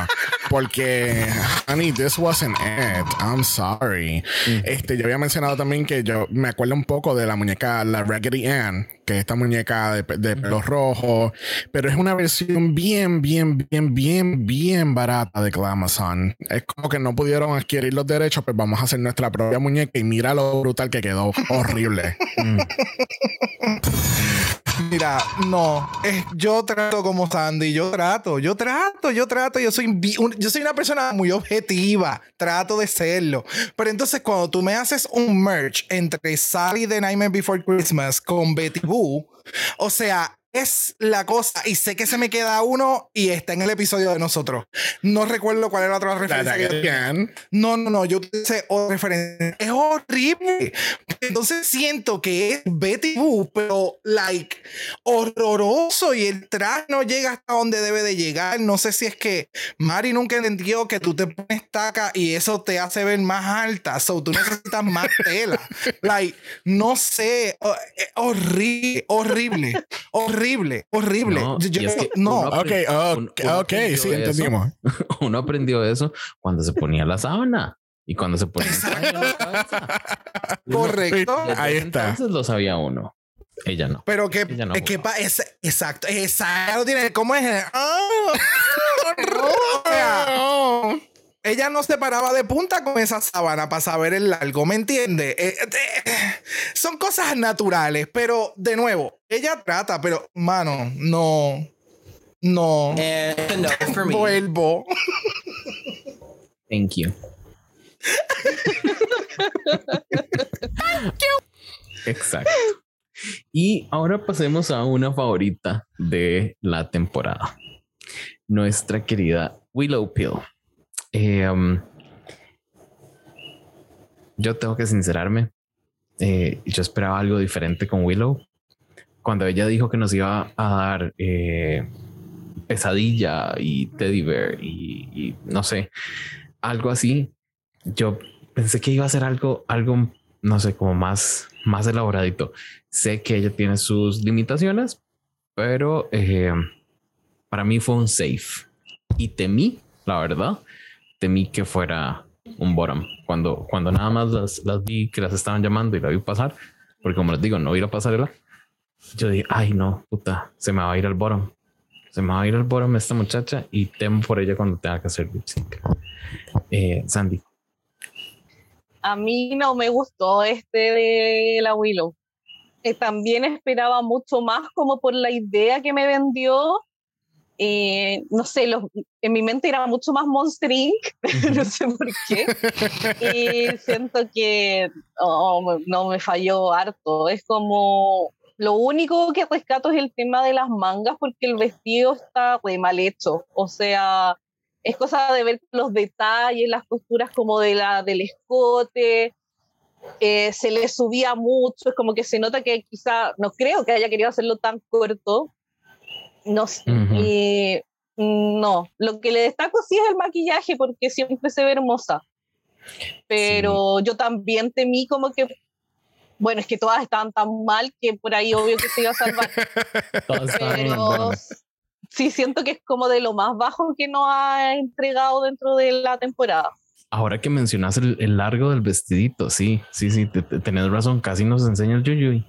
Porque, honey, this wasn't it. I'm sorry. Mm. Este, yo había mencionado también que yo me acuerdo un poco de la muñeca, la Raggedy Ann, que es esta muñeca de, de pelo rojo, pero es una versión bien, bien, bien, bien, bien barata de Glamazon. Es como que no pudieron adquirir los derechos, pues vamos a hacer nuestra propia muñeca y mira lo brutal que quedó. Horrible. Mm. Mira, no, es, yo trato como Sandy, yo trato, yo trato, yo trato, yo soy, yo soy una persona muy objetiva, trato de serlo. Pero entonces cuando tú me haces un merch entre Sally the Nightmare Before Christmas con Betty Boo, o sea, es la cosa. Y sé que se me queda uno y está en el episodio de nosotros. No recuerdo cuál era la otra referencia. No, no, no. Yo sé otra referencia. Es horrible. Entonces siento que es Betty Boo, pero like horroroso y el traje no llega hasta donde debe de llegar. No sé si es que Mari nunca entendió que tú te pones taca y eso te hace ver más alta. So tú necesitas más tela. like, no sé. horrible, horrible, horrible horrible, horrible. No, ok, ok, sí, entendimos. Uno aprendió eso cuando se ponía la sábana y cuando se ponía Correcto. Ahí está. Entonces lo sabía uno. Ella no. Pero que, no es que es, exacto, exacto, tiene, ¿cómo es? ¡Ah! Ella no se paraba de punta con esa sábana para saber el largo, ¿me entiende? Eh, eh, son cosas naturales, pero de nuevo, ella trata, pero mano, no. No. Eh, no Vuelvo. Thank you. Exacto. Y ahora pasemos a una favorita de la temporada. Nuestra querida Willow Pill. Eh, um, yo tengo que sincerarme. Eh, yo esperaba algo diferente con Willow. Cuando ella dijo que nos iba a dar eh, pesadilla y teddy bear y, no sé, algo así, yo pensé que iba a ser algo, algo, no sé, como más, más elaboradito. Sé que ella tiene sus limitaciones, pero para mí fue un safe y temí, la verdad, temí que fuera un bottom. Cuando, cuando nada más las, las vi que las estaban llamando y la vi pasar, porque como les digo, no ir a pasarela, yo dije, ay no, puta, se me va a ir al bottom. Se me va a ir al bottom esta muchacha y temo por ella cuando tenga que hacer lip. Eh, Sandy. A mí no me gustó este de la Willow. Eh, también esperaba mucho más como por la idea que me vendió eh, no sé, en mi mente era mucho más Monster Inc., no sé por qué, y siento que oh, no me falló harto, es como, lo único que rescato es el tema de las mangas porque el vestido está re mal hecho, o sea, es cosa de ver los detalles, las costuras como de la, del escote, eh, se le subía mucho, es como que se nota que quizá, no creo que haya querido hacerlo tan corto, no sé. no, lo que le destaco sí es el maquillaje porque siempre se ve hermosa. Pero yo también temí como que, bueno, es que todas estaban tan mal que por ahí obvio que se iba a salvar. Pero sí siento que es como de lo más bajo que nos ha entregado dentro de la temporada. Ahora que mencionas el, largo del vestidito, sí, sí, sí, tenés razón, casi nos enseña el Yuyuy.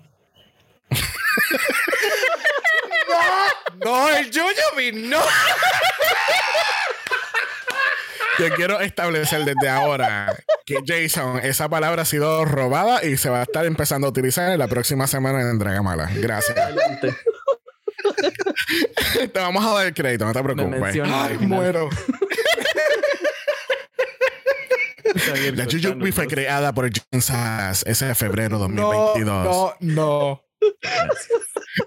No, el Yoyobi, no. Yo quiero establecer desde ahora que Jason, esa palabra ha sido robada y se va a estar empezando a utilizar en la próxima semana en Dragamala. Gracias. te vamos a dar el crédito, no te preocupes. Ay, muero. La Jujubi fue creada por Jason Sass ese de febrero 2022. No, no,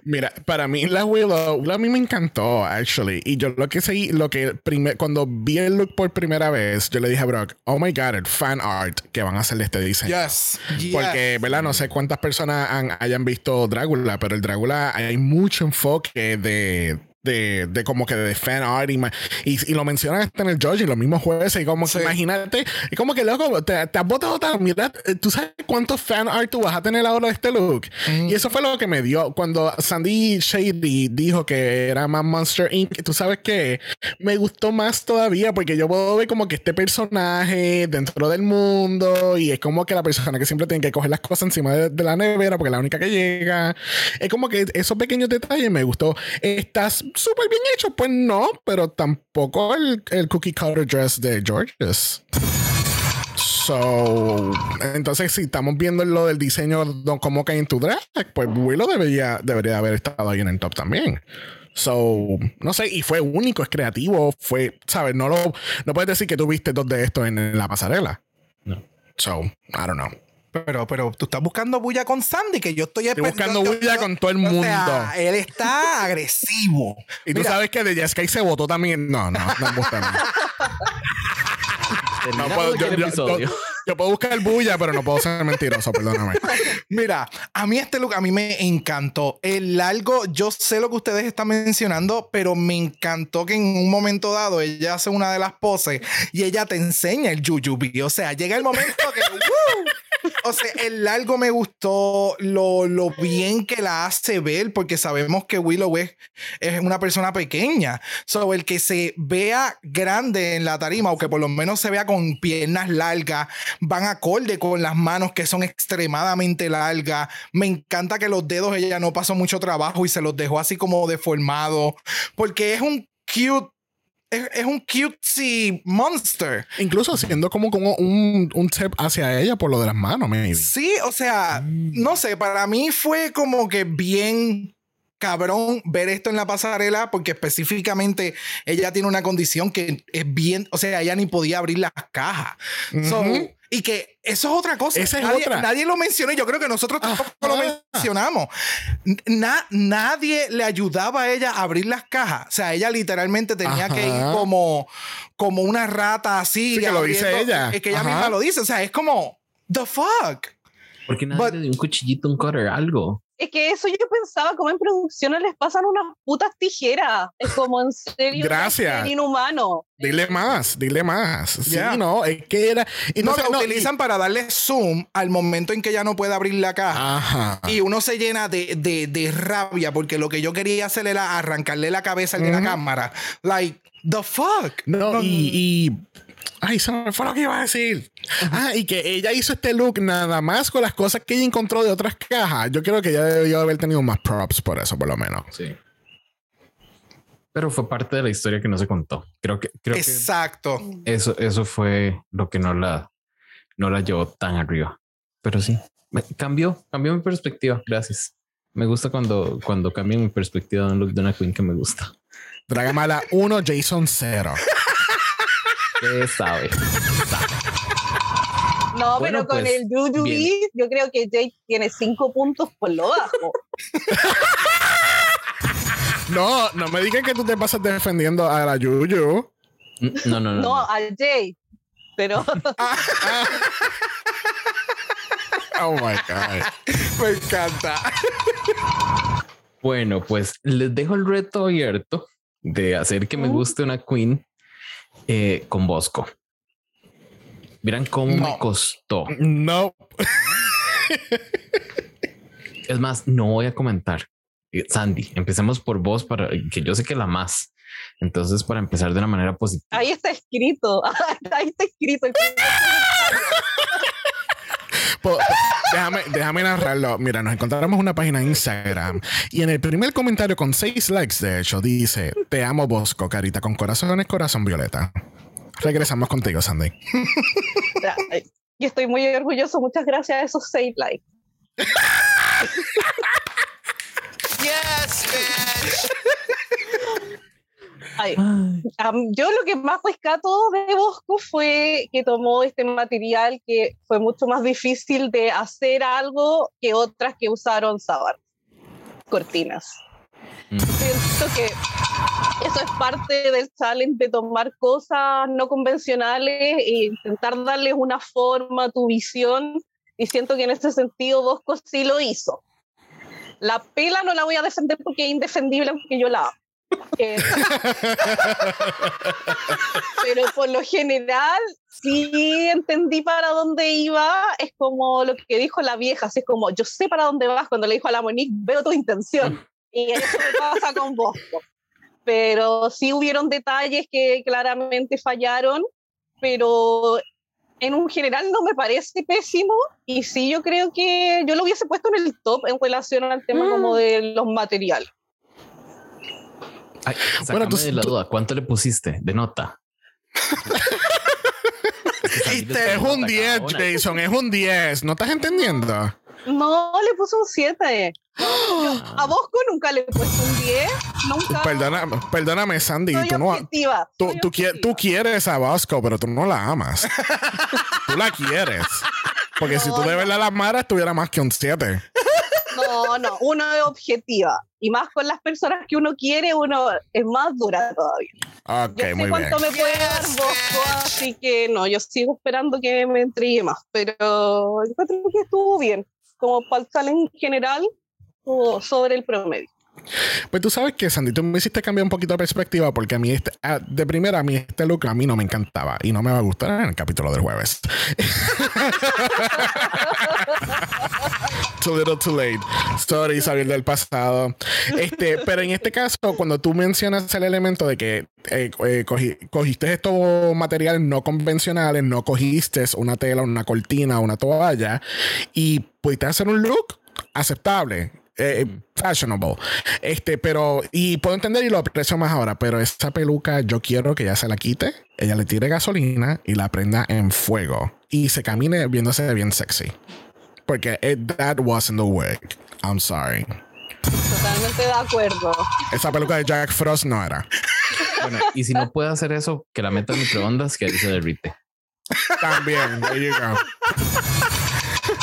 Mira, para mí la Willow, a mí me encantó, actually. Y yo lo que seguí, lo que primer, cuando vi el look por primera vez, yo le dije a Brock, oh my god, el fan art que van a hacer de este diseño. Yes. Porque, ¿verdad? No sé cuántas personas hayan visto Drácula, pero el Drácula hay mucho enfoque de de, de como que de fan art y, y, lo mencionan hasta en el George y los mismos jueces y como que imagínate y como que loco te, te has botado tan mira tú sabes cuántos fan art tú vas a tener ahora de este look. Y eso fue lo que me dio cuando Sandy Shady dijo que era más Monster Inc. Tú sabes que me gustó más todavía porque yo puedo ver como que este personaje dentro del mundo y es como que la persona que siempre tiene que coger las cosas encima de, de la nevera porque es la única que llega. Es como que esos pequeños detalles me gustó. Estás súper bien hecho. Pues no, pero tampoco el, el cookie cutter dress de George's. So, entonces, si estamos viendo lo del diseño cómo cae en tu drag, pues Willow debería, debería haber estado ahí en el top también. So, no sé, y fue único, es creativo, fue, ¿sabes? No, lo, no puedes decir que tú viste dos de estos en, en la pasarela. No. So, I don't know. Pero, pero tú estás buscando bulla con Sandy, que yo estoy, estoy buscando bulla con todo el mundo. O sea, él está agresivo. Y tú sabes que de Jessica se votó también. No, no, no me gusta. no puedo, yo, yo, yo, puedo buscar bulla, pero no puedo ser mentiroso, perdóname. Mira, a mí este look a mí me encantó. El largo, yo sé lo que ustedes están mencionando, pero me encantó que en un momento dado ella hace una de las poses y ella te enseña el Jujubee. O sea, llega el momento que o sea, el largo me gustó, lo, lo, bien que la hace ver, porque sabemos que Willow es, es, una persona pequeña. So, el que se vea grande en la tarima, o que por lo menos se vea con piernas largas, van acorde con las manos que son extremadamente largas. Me encanta que los dedos ella no pasó mucho trabajo y se los dejó así como deformados, porque es un cute es, un cutesy monster. Incluso siendo como, como un, un step hacia ella por lo de las manos, maybe. Sí, o sea, no sé, para mí fue como que bien cabrón ver esto en la pasarela porque específicamente ella tiene una condición que es bien, o sea, ella ni podía abrir las cajas. Y que eso es otra cosa. Esa nadie, es otra. nadie lo mencionó y yo creo que nosotros tampoco lo mencionamos. nadie le ayudaba a ella a abrir las cajas. O sea, ella literalmente tenía que ir como, como una rata así. que lo dice ella. Es que ella misma lo dice. O sea, es como, the fuck. Porque nadie le dio un cuchillito, un cutter, algo. Es que eso yo pensaba, como en producciones les pasan unas putas tijeras. Es como en serio. Gracias. inhumano. Dile más, dile más. Sí, no, es que era. Y no, lo utilizan para darle zoom al momento en que ya no puede abrir la caja. Ajá. Y uno se llena de, de, de, rabia porque lo que yo quería hacer era arrancarle la cabeza al de la cámara. Like, the fuck. No, y, y Ay, eso no fue lo que iba a decir. Ah, y que ella hizo este look nada más con las cosas que ella encontró de otras cajas. Yo creo que ella debió haber tenido más props por eso, por lo menos. Sí. Pero fue parte de la historia que no se contó. Creo que. Creo Exacto. eso, eso fue lo que no la, no la llevó tan arriba. Pero sí, cambió, cambió mi perspectiva. Gracias. Me gusta cuando, cuando cambia mi perspectiva de un look de una queen que me gusta. Dragamala 1, Jason 0. ¿Qué sabe? No, pero con pues, el Juju yo creo que Jake tiene cinco puntos por lo bajo. no, no me digas que tú te pasas defendiendo a la Juju. No, no, no. No, al Jake. Pero. oh my God. Me encanta. Bueno, pues les dejo el reto abierto de hacer que me guste una queen eh, con Bosco. Miran cómo me costó. No. es más, no voy a comentar. Eh, Sandy, empecemos por vos para que yo sé que la más. Entonces, para empezar de una manera positiva. Ahí está escrito. Ahí está escrito. déjame, déjame narrarlo. Mira, nos encontramos una página en Instagram y en el primer comentario con seis likes, de hecho, dice: Te amo, Bosco, carita con corazones, corazón violeta. Regresamos contigo, Sandy. y estoy muy orgulloso. Muchas gracias a esos save likes. yes, bitch. yo lo que más rescato de Bosco fue que tomó este material que fue mucho más difícil de hacer algo que otras que usaron Sabar. Cortinas. Mm. Siento que eso es parte del challenge de tomar cosas no convencionales e intentar darles una forma a tu visión. Y siento que en ese sentido Bosco sí lo hizo. La pela no la voy a defender porque es indefendible aunque yo la amo. Eh, pero por lo general sí entendí para dónde iba. Es como lo que dijo la vieja, así es como yo sé para dónde vas cuando le dijo a la Monique, veo tu intención. Y eso me pasa con Bosco. Pero sí hubieron detalles que claramente fallaron, pero en un general no me parece pésimo y sí yo creo que yo lo hubiese puesto en el top en relación al tema como mm. de los materiales. Ay, bueno, tú, de la duda, ¿cuánto le pusiste de nota? es un 10, Jason, es un 10. ¿No estás entendiendo? No, le puse un 7. a Bosco nunca le he puesto un 10. Nunca. Perdóname, perdóname Sandy. tú, no, tú, tú, tú, quieres a Bosco, pero tú no la amas. tú la quieres. Porque si tú de verdad la amaras, estuviera más que un 7. No, no, uno es objetiva. Y más con las personas que uno quiere, uno es más dura todavía. Ok, yo sé muy cuánto me puede dar Bosco, así que no, yo sigo esperando que me entregue más. Pero encuentro que estuvo bien. Como para el en general, o sobre el promedio. Pues tú sabes que, Sandy, tú me hiciste cambiar un poquito de perspectiva porque a mí, este, ah, de primera, a mí este look a mí no me encantaba y no me va a gustar en el capítulo del jueves. too little, too late. Story, salir del pasado. Este, pero en este caso, cuando tú mencionas el elemento de que eh, eh, cogiste estos materiales no convencionales, no cogiste una tela, una cortina, una toalla y pudiste hacer un look aceptable eh, fashionable. Este, pero, y puedo entender y lo aprecio más ahora, pero esta peluca yo quiero que ella se la quite, ella le tire gasolina y la prenda en fuego y se camine viéndose bien sexy. Porque that wasn't the wig. I'm sorry. Totalmente de acuerdo. Esa peluca de Jack Frost no era. Bueno, y si no puede hacer eso, que la meta en microondas, que ahí se derrite. También, there you go.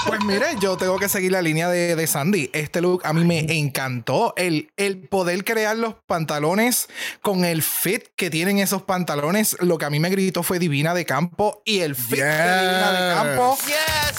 Pues mire, yo tengo que seguir la línea de, de Sandy. Este look a mí me encantó. El, el, poder crear los pantalones con el fit que tienen esos pantalones. Lo que a mí me gritó fue Divina de Campo. Y el fit de Divina de Campo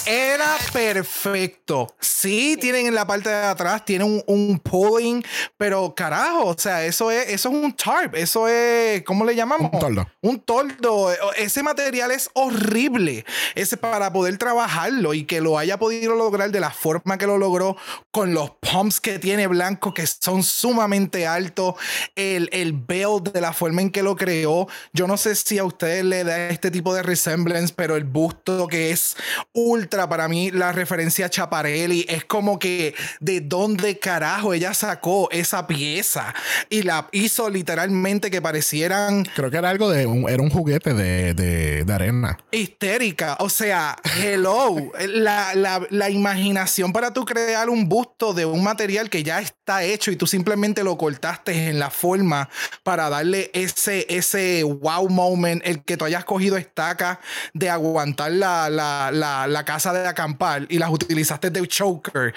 era perfecto. Sí, tienen en la parte de atrás, tienen un, un, pulling, pero carajo, o sea, eso es, eso es un tarp. Eso es, ¿cómo le llamamos? Un toldo. Un toldo. Ese material es horrible. Ese para poder trabajarlo y que lo haya podido lograr de la forma que lo logró, con los pumps que tiene Blanco, que son sumamente altos, el, el build de la forma en que lo creó. Yo no sé si a ustedes le da este tipo de resemblance, pero el busto que es ultra para mí, la referencia a Chaparelli, es como que de dónde carajo ella sacó esa pieza y la hizo literalmente que parecieran. Creo que era algo de un, era un juguete de, de, de arena. Histérica. O sea, hello. la, la, imaginación para tú crear un busto de un material que ya está hecho y tú simplemente lo cortaste en la forma para darle ese, ese wow moment, el que tú hayas cogido estacas de aguantar la, la, la, la casa de acampar y las utilizaste de choker.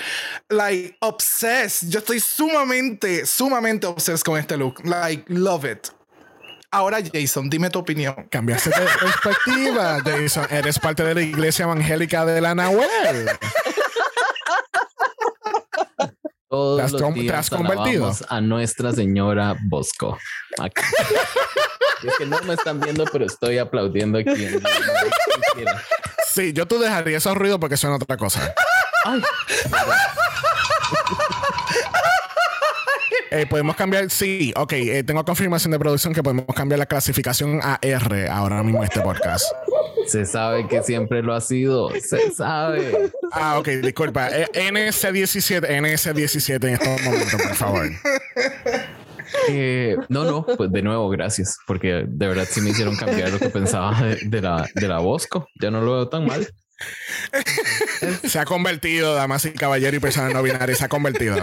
Like, obsessed. Yo estoy sumamente, sumamente obsessed con este look. Like, love it. Ahora, Jason, dime tu opinión. Cambiaste de perspectiva, Jason. Eres parte de la iglesia evangélica de la Nahuel. Todos los días ¿Te has convertido? A Nuestra Señora Bosco. es que no me están viendo, pero estoy aplaudiendo aquí. sí, yo tú dejaría esos ruidos porque son otra cosa. Ay. Eh, podemos cambiar, sí, ok, eh, tengo confirmación de producción que podemos cambiar la clasificación a R ahora mismo este podcast. Se sabe que siempre lo ha sido, se sabe. Ah, ok, disculpa. Eh, NS17, NS17 en estos momentos, por favor. Eh, no, no, pues de nuevo, gracias, porque de verdad sí me hicieron cambiar lo que pensaba de, de la, de la Bosco. Ya no lo veo tan mal. Se ha convertido, damas y caballero y personas no binarias, se ha convertido.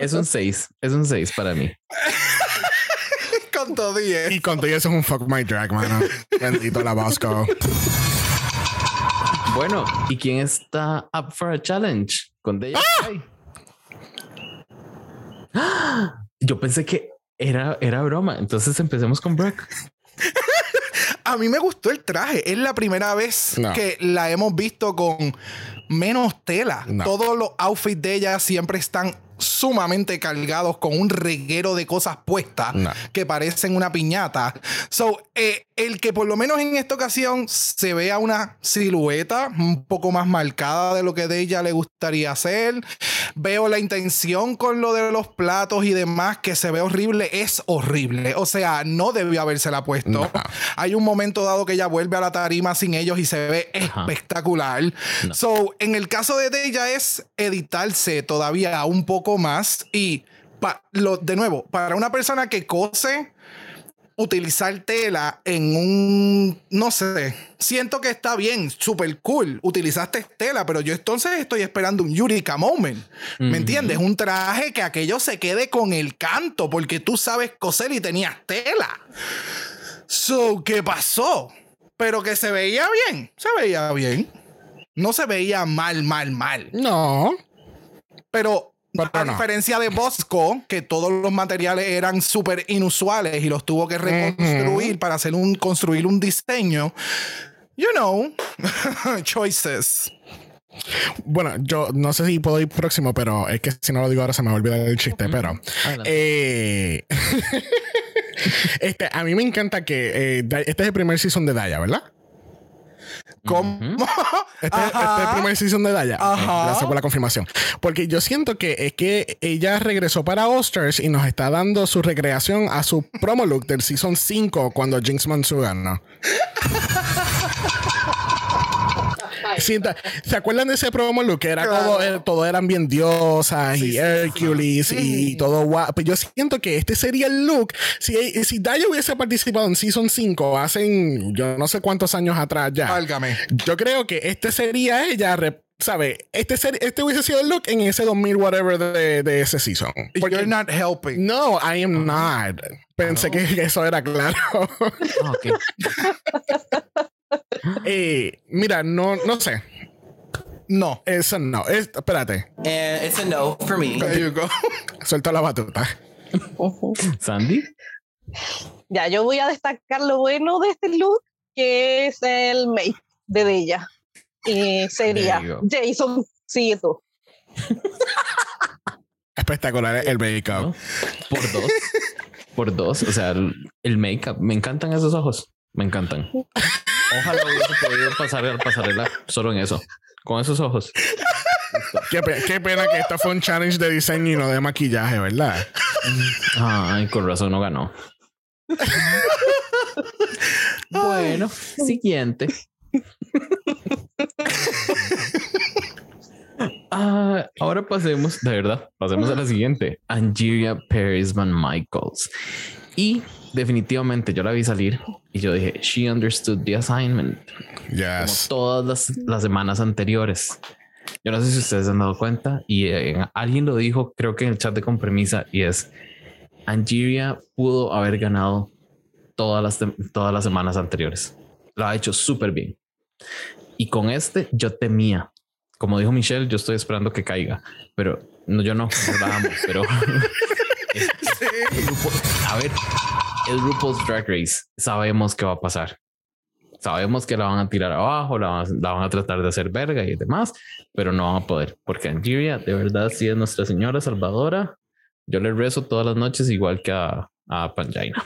Es un 6, es un 6 para mí. Con todo 10. Y con todo eso es un fuck my drag, mano. Bendito la Bosco. Bueno, ¿y quién está up for a challenge? Con Deja. ¡Ah! Yo pensé que era, era broma. Entonces empecemos con Brock. A mí me gustó el traje. Es la primera vez No. que la hemos visto con menos tela. No. Todos los outfits de ella siempre están sumamente cargados con un reguero de cosas puestas que parecen una piñata. So, eh, el que por lo menos en esta ocasión se vea una silueta un poco más marcada de lo que de ella le gustaría hacer. Veo la intención con lo de los platos y demás que se ve horrible. Es horrible. O sea, no debió habérsela puesto. Hay un momento dado que ella vuelve a la tarima sin ellos y se ve Ajá. espectacular. So, en el caso de ella es editarse todavía un poco más y pa- lo, de nuevo, para una persona que cose, utilizar tela en un, no sé, siento que está bien, súper cool, utilizaste tela, pero yo entonces estoy esperando un Eureka Moment, ¿me entiendes? Un traje que aquello se quede con el canto, porque tú sabes coser y tenías tela. So, ¿qué pasó? Pero que se veía bien, se veía bien. No se veía mal, mal, mal. No. Pero Pero a no. diferencia de Bosco, que todos los materiales eran súper inusuales y los tuvo que reconstruir para hacer un, construir un diseño, you know, choices. Bueno, yo no sé si puedo ir próximo, pero es que si no lo digo ahora se me va a olvidar el chiste, pero... Eh, este, a mí me encanta que... eh, este es el primer season de Daya, ¿verdad? ¿Cómo? Este, este es el primer season de Daya. Ajá. Gracias por la confirmación. Porque yo siento que es que ella regresó para All-Stars y nos está dando su recreación a su promo look del season 5 cuando Jinx Monsoon ganó. Sienta- ¿Se acuerdan de ese promo look? Que era Claro. todo, todo eran bien diosas Sí, y sí, Hercules sí. y todo guapo. Pues yo siento que este sería el look. Si, si Daya hubiese participado en Season 5 hace yo no sé cuántos años atrás ya. Válgame. Yo creo que este sería ella, ¿sabe? Este, ser- este hubiese sido el look en ese 2000 whatever de, de ese season. Porque- You're not helping. no, I am not. Pensé que eso era claro. Ah, ok. Eh, mira, no, no sé. No. Eso no. Es- espérate. And it's a no for me. There you go. Suelta la batuta. Sandy. Ya, yo voy a destacar lo bueno de este look, que es el make de ella. Y sería. Jason, sí, tú. Espectacular el make-up. ¿no? Por dos. Por dos. O sea, el, el make-up. Me encantan esos ojos. Me encantan. Ojalá hubiese podido pasar al pasarela solo en eso. Con esos ojos. Qué, pe- qué pena que esto fue un challenge de diseño y no de maquillaje, ¿verdad? Ay, con razón no ganó. bueno, siguiente. Ah, ahora pasemos, de verdad, pasemos a la siguiente. Angeria Parisman Michaels. Y definitivamente yo la vi salir y yo dije, she understood the assignment como Yes. todas las, las semanas anteriores. Yo no sé si ustedes se han dado cuenta y eh, alguien lo dijo, creo que en el chat de compromisa y es Angeria pudo haber ganado todas las, todas las semanas anteriores. Lo ha hecho súper bien. Y con este yo temía, como dijo Michelle, yo estoy esperando que caiga, pero no, yo no, no la amo, pero RuPaul- a ver, el RuPaul's Drag Race, sabemos qué va a pasar. Sabemos que la van a tirar abajo, la van, la van a tratar de hacer verga y demás, pero no van a poder, porque Angeria de verdad sí es nuestra señora salvadora. Yo le rezo todas las noches igual que a, a Panjaina.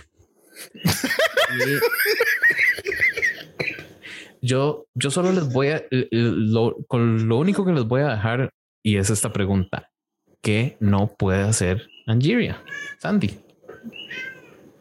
Yo, yo solo les voy a, lo, con lo único que les voy a dejar y es esta pregunta. ¿Qué no puede hacer Angeria? Sandy.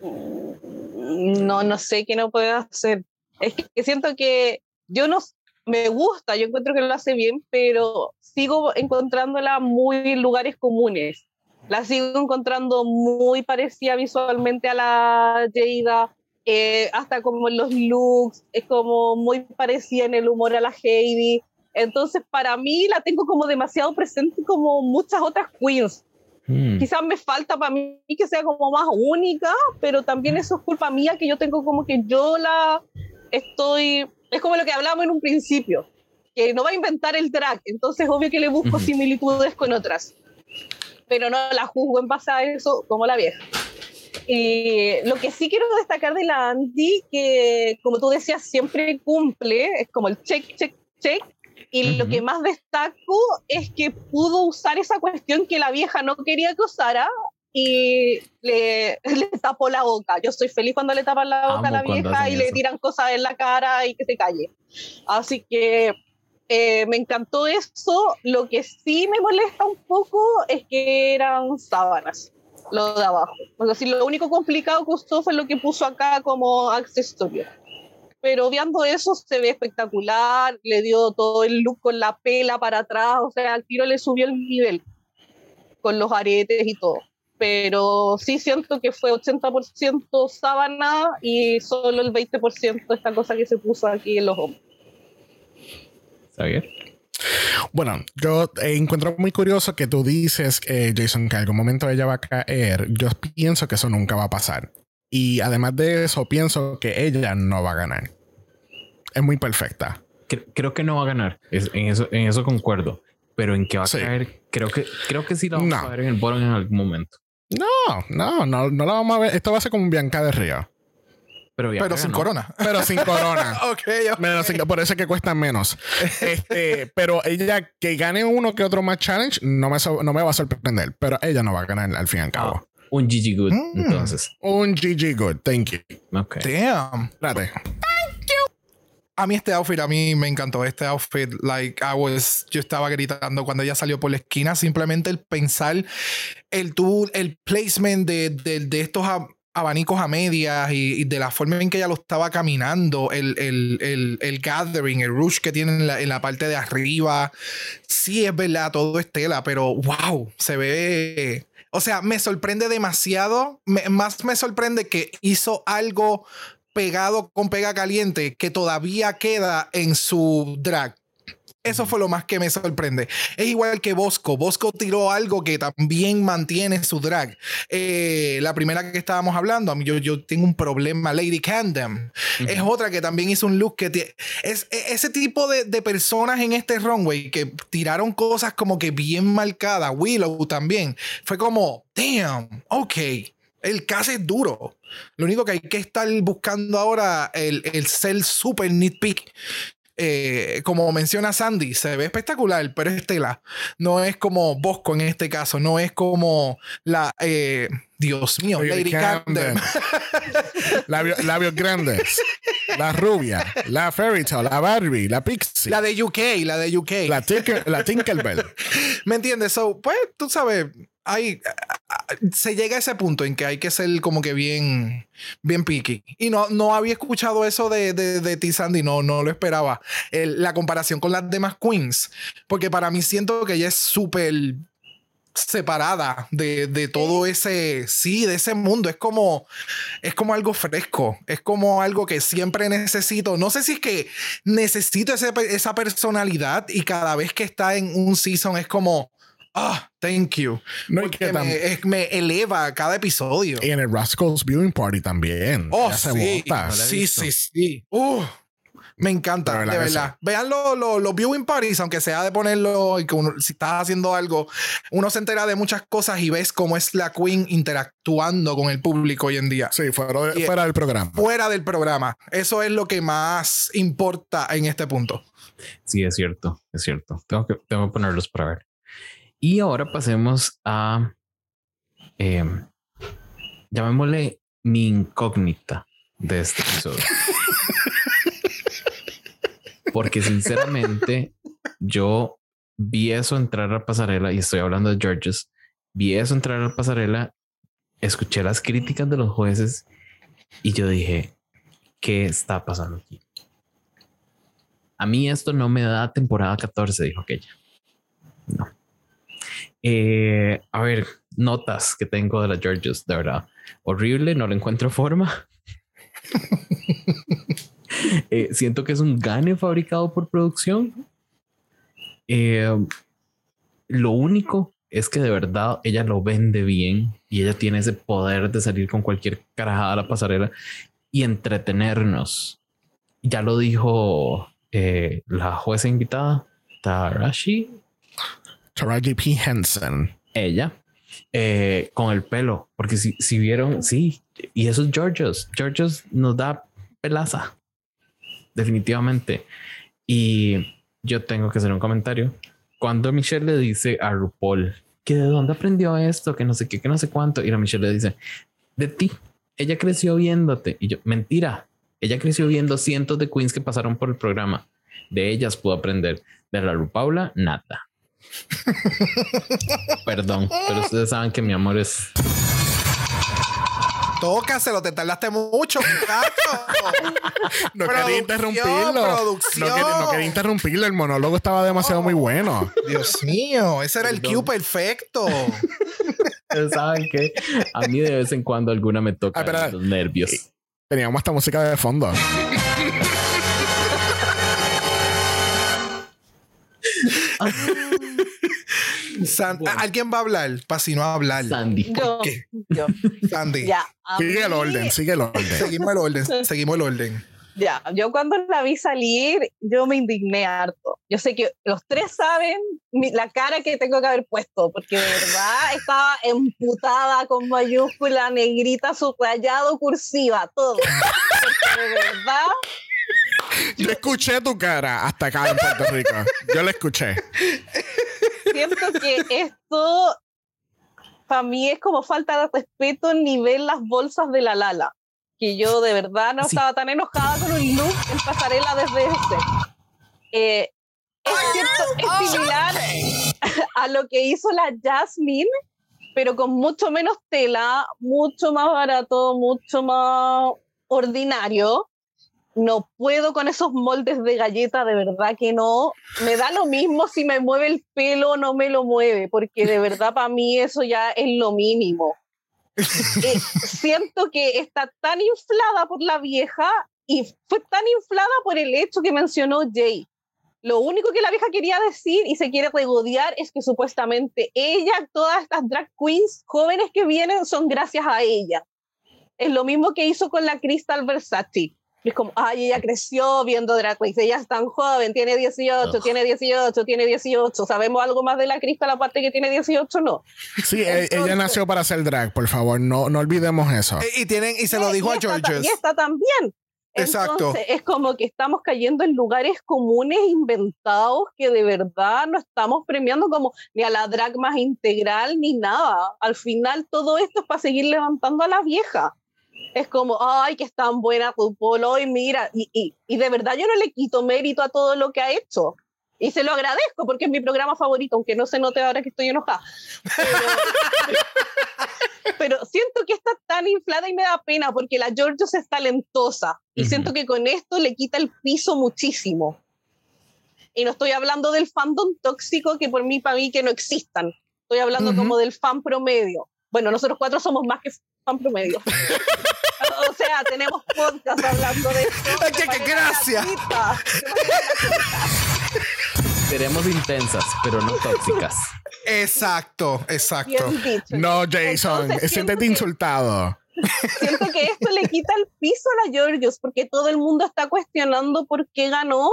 No, no sé qué no puede hacer. Es que siento que yo no me gusta, yo encuentro que lo hace bien, pero sigo encontrándola muy en lugares comunes. La sigo encontrando muy parecida visualmente a la Jada, eh, hasta como en los looks, es como muy parecida en el humor a la Heidi. Entonces, para mí la tengo como demasiado presente como muchas otras queens. Mm. Quizás me falta para mí que sea como más única, pero también eso es culpa mía que yo tengo como que yo la estoy, es como lo que hablábamos en un principio, que no va a inventar el drag, entonces obvio que le busco similitudes con otras, pero no la juzgo en base a eso como la vieja. Y lo que sí quiero destacar de la Andy, que como tú decías, siempre cumple, es como el check, check, check. Y lo Ujú. que más destaco es que pudo usar esa cuestión que la vieja no quería que usara y le, le tapó la boca. Yo estoy feliz cuando le tapan la boca a Amo la cuando vieja y le eso. tiran cosas en la cara y que se calle. Así que eh, me encantó eso. Lo que sí me molesta un poco es que eran sábanas, lo de abajo. Es decir, lo único complicado que usó fue lo que puso acá como accesorio. Pero viendo eso se ve espectacular, le dio todo el look con la pela para atrás, o sea, al tiro le subió el nivel con los aretes y todo. Pero sí siento que fue 80% sábana y solo el 20% esta cosa que se puso aquí en los hombros. ¿Está bien? Bueno, yo eh, encuentro muy curioso que tú dices, eh, Jason, que en algún momento ella va a caer. Yo pienso que eso nunca va a pasar. Y además de eso, pienso que ella no va a ganar. Es muy perfecta. Cre- Creo que no va a ganar. Es- en, eso, en eso concuerdo. Pero en que va a Sí. caer, creo que, creo que sí la vamos No. a ver en el bottom en algún momento. No, no, no, no la vamos a ver. Esto va a ser como un Bianca de Río. Pero, ya Pero sin ganó. corona. Pero sin corona. ok, ok. Menos por eso es que cuesta menos. Este, pero ella que gane uno que otro más challenge no me, so- no me va a sorprender. Pero ella no va a ganar al fin y al cabo. Ah, un GG Good, Mm. entonces. Un GG good, thank you. Ok. Damn. Espérate. A mí este outfit, a mí me encantó. Este outfit, like, I was, yo estaba gritando cuando ella salió por la esquina. Simplemente el pensar, el tú, el placement de, de, de estos ab- abanicos a medias y, y de la forma en que ella lo estaba caminando, el, el, el, el gathering, el rush que tiene en la, en la parte de arriba. Sí, es verdad, todo es tela, pero wow, se ve. O sea, me sorprende demasiado. Me- más me sorprende que hizo algo pegado con pega caliente que todavía queda en su drag. Eso fue lo más que me sorprende. Es igual que Bosco. Bosco tiró algo que también mantiene su drag. Eh, la primera que estábamos hablando, a mí yo, yo tengo un problema. Lady Candem es otra que también hizo un look que es e- ese tipo de, de personas en este runway que tiraron cosas como que bien marcadas. Willow también. Fue como, damn, ok. El caso es duro. Lo único que hay que estar buscando ahora el, el ser super nitpick. Eh, como menciona Sandy, se ve espectacular, pero es tela. No es como Bosco en este caso, no es como la. eh, Dios mío, Lady Camden. Labios, labios grandes. La rubia. La Fairy Tale. La Barbie. La Pixie. La La, de UK, la de UK. Tinker- la Tinkerbell. ¿Me entiendes? So, pues tú sabes, hay, se llega a ese punto en que hay que ser como que bien, bien picky. Y no, no había escuchado eso de, de, de ti, Sandy, no, no lo esperaba. El- la comparación con las demás queens, porque para mí siento que ella es súper separada de, de todo ese, sí, de ese mundo. Es como, es como algo fresco. Es como algo que siempre necesito. No sé si es que necesito ese esa personalidad y cada vez que está en un season es como, ah, thank you. No, Porque que me, es- me eleva cada episodio. Y en el Rascals Viewing Party también. Oh, Ya se sí. Sí, sí, sí. Uh, me encanta, De de verdad verdad. que Vean los los- los viewing parties, aunque sea de ponerlo y que uno, si estás haciendo algo, uno se entera de muchas cosas y ves cómo es la Queen interactuando con el público hoy en día. Sí, fuera, de- Y- fuera del programa. Fuera del programa. Eso es lo que más importa en este punto. Sí, es cierto, es cierto. Tengo que, tengo que ponerlos para ver. Y ahora pasemos a, eh, llamémosle mi incógnita de este episodio. Porque sinceramente yo vi eso entrar a la pasarela y estoy hablando de Georges. Vi eso entrar a la pasarela, escuché las críticas de los jueces y yo dije, ¿qué está pasando aquí? A mí esto no me da temporada 14, dijo aquella. No. Eh, a ver, notas que tengo de la Georges, de verdad. Horrible, no le encuentro forma. Eh, siento que es un gane fabricado por producción. Eh, lo único es que de verdad ella lo vende bien y ella tiene ese poder de salir con cualquier carajada a la pasarela y entretenernos. Ya lo dijo eh, la jueza invitada, Tarashi. Taraji P. Henson. Ella. con el pelo, porque si, si vieron, sí, y eso es Georgios. Georgios nos da pelaza definitivamente. Y yo tengo que hacer un comentario. Cuando Michelle le dice a RuPaul que de dónde aprendió esto, que no sé qué, que no sé cuánto, y la Michelle le dice de ti. Ella creció viéndote. Y yo, mentira. Ella creció viendo cientos de queens que pasaron por el programa. De ellas pudo aprender. De la RuPaula, nada. Perdón, pero ustedes saben que mi amor es Tócaselo, te tardaste mucho, no quería interrumpirlo. No quería, interrumpirlo. El monólogo estaba demasiado muy bueno. Dios mío, ese era el cue perfecto. ¿Saben qué? A mí de vez en cuando alguna me toca ah, los nervios. Teníamos esta música de fondo. ¿Alguien va a hablar? Para si no hablar. Sandy. qué? Sandy. sigue el orden, sigue el orden. Seguimos el orden, seguimos el orden. Ya, yo cuando la vi salir, yo me indigné harto. Yo sé que los tres saben la cara que tengo que haber puesto, porque de verdad estaba emputada con mayúscula, negrita, subrayado, cursiva, todo. de verdad yo escuché tu cara hasta acá en Puerto Rico. Yo la escuché. Siento que esto para mí es como falta de respeto ni ver las bolsas de la Lala. Que yo de verdad no estaba tan enojada con un look en pasarela desde este. Eh, es cierto, es similar a lo que hizo la Jasmine, pero con mucho menos tela, mucho más barato, mucho más ordinario no puedo con esos moldes de galleta, de verdad que no. Me da lo mismo si me mueve el pelo o no me lo mueve, porque de verdad para mí eso ya es lo mínimo. Eh, siento que está tan inflada por la vieja y fue tan inflada por el hecho que mencionó Jay. Lo único que la vieja quería decir y se quiere regodear es que supuestamente ella, todas estas drag queens jóvenes que vienen son gracias a ella. Es lo mismo que hizo con la Crystal Versace es como, ay, ella creció viendo Drag Race, ella es tan joven, tiene 18, tiene 18, tiene 18. ¿Sabemos algo más de la Cristal aparte que tiene 18? No. Sí, e, ella nació para hacer drag, por favor, no, no olvidemos eso. Eh, y, tienen, y se lo dijo a George. Y está también. Exacto. Entonces, es como que estamos cayendo en lugares comunes inventados que de verdad no estamos premiando como ni a la drag más integral ni nada. Al final todo esto es para seguir levantando a la vieja es como, ay, que es tan buena RuPaul hoy, mira, y, y, y, de verdad yo no le quito mérito a todo lo que ha hecho. Y se lo agradezco porque es mi programa favorito, aunque no se note ahora que estoy enojada. Pero, siento que está tan inflada y me da pena porque la Georgios es talentosa y siento que con esto le quita el piso muchísimo. Y no estoy hablando del fandom tóxico que por mí, para mí, que no existan. Estoy hablando como del fan promedio. Bueno, nosotros cuatro somos más que fan promedio. o sea, tenemos podcast hablando de esto. ¡Qué, gracias! Seremos intensas, pero no tóxicas. Exacto, exacto. No, Jason, siéntete insultado. Siento que esto le quita el piso a la Georgios porque todo el mundo está cuestionando por qué ganó.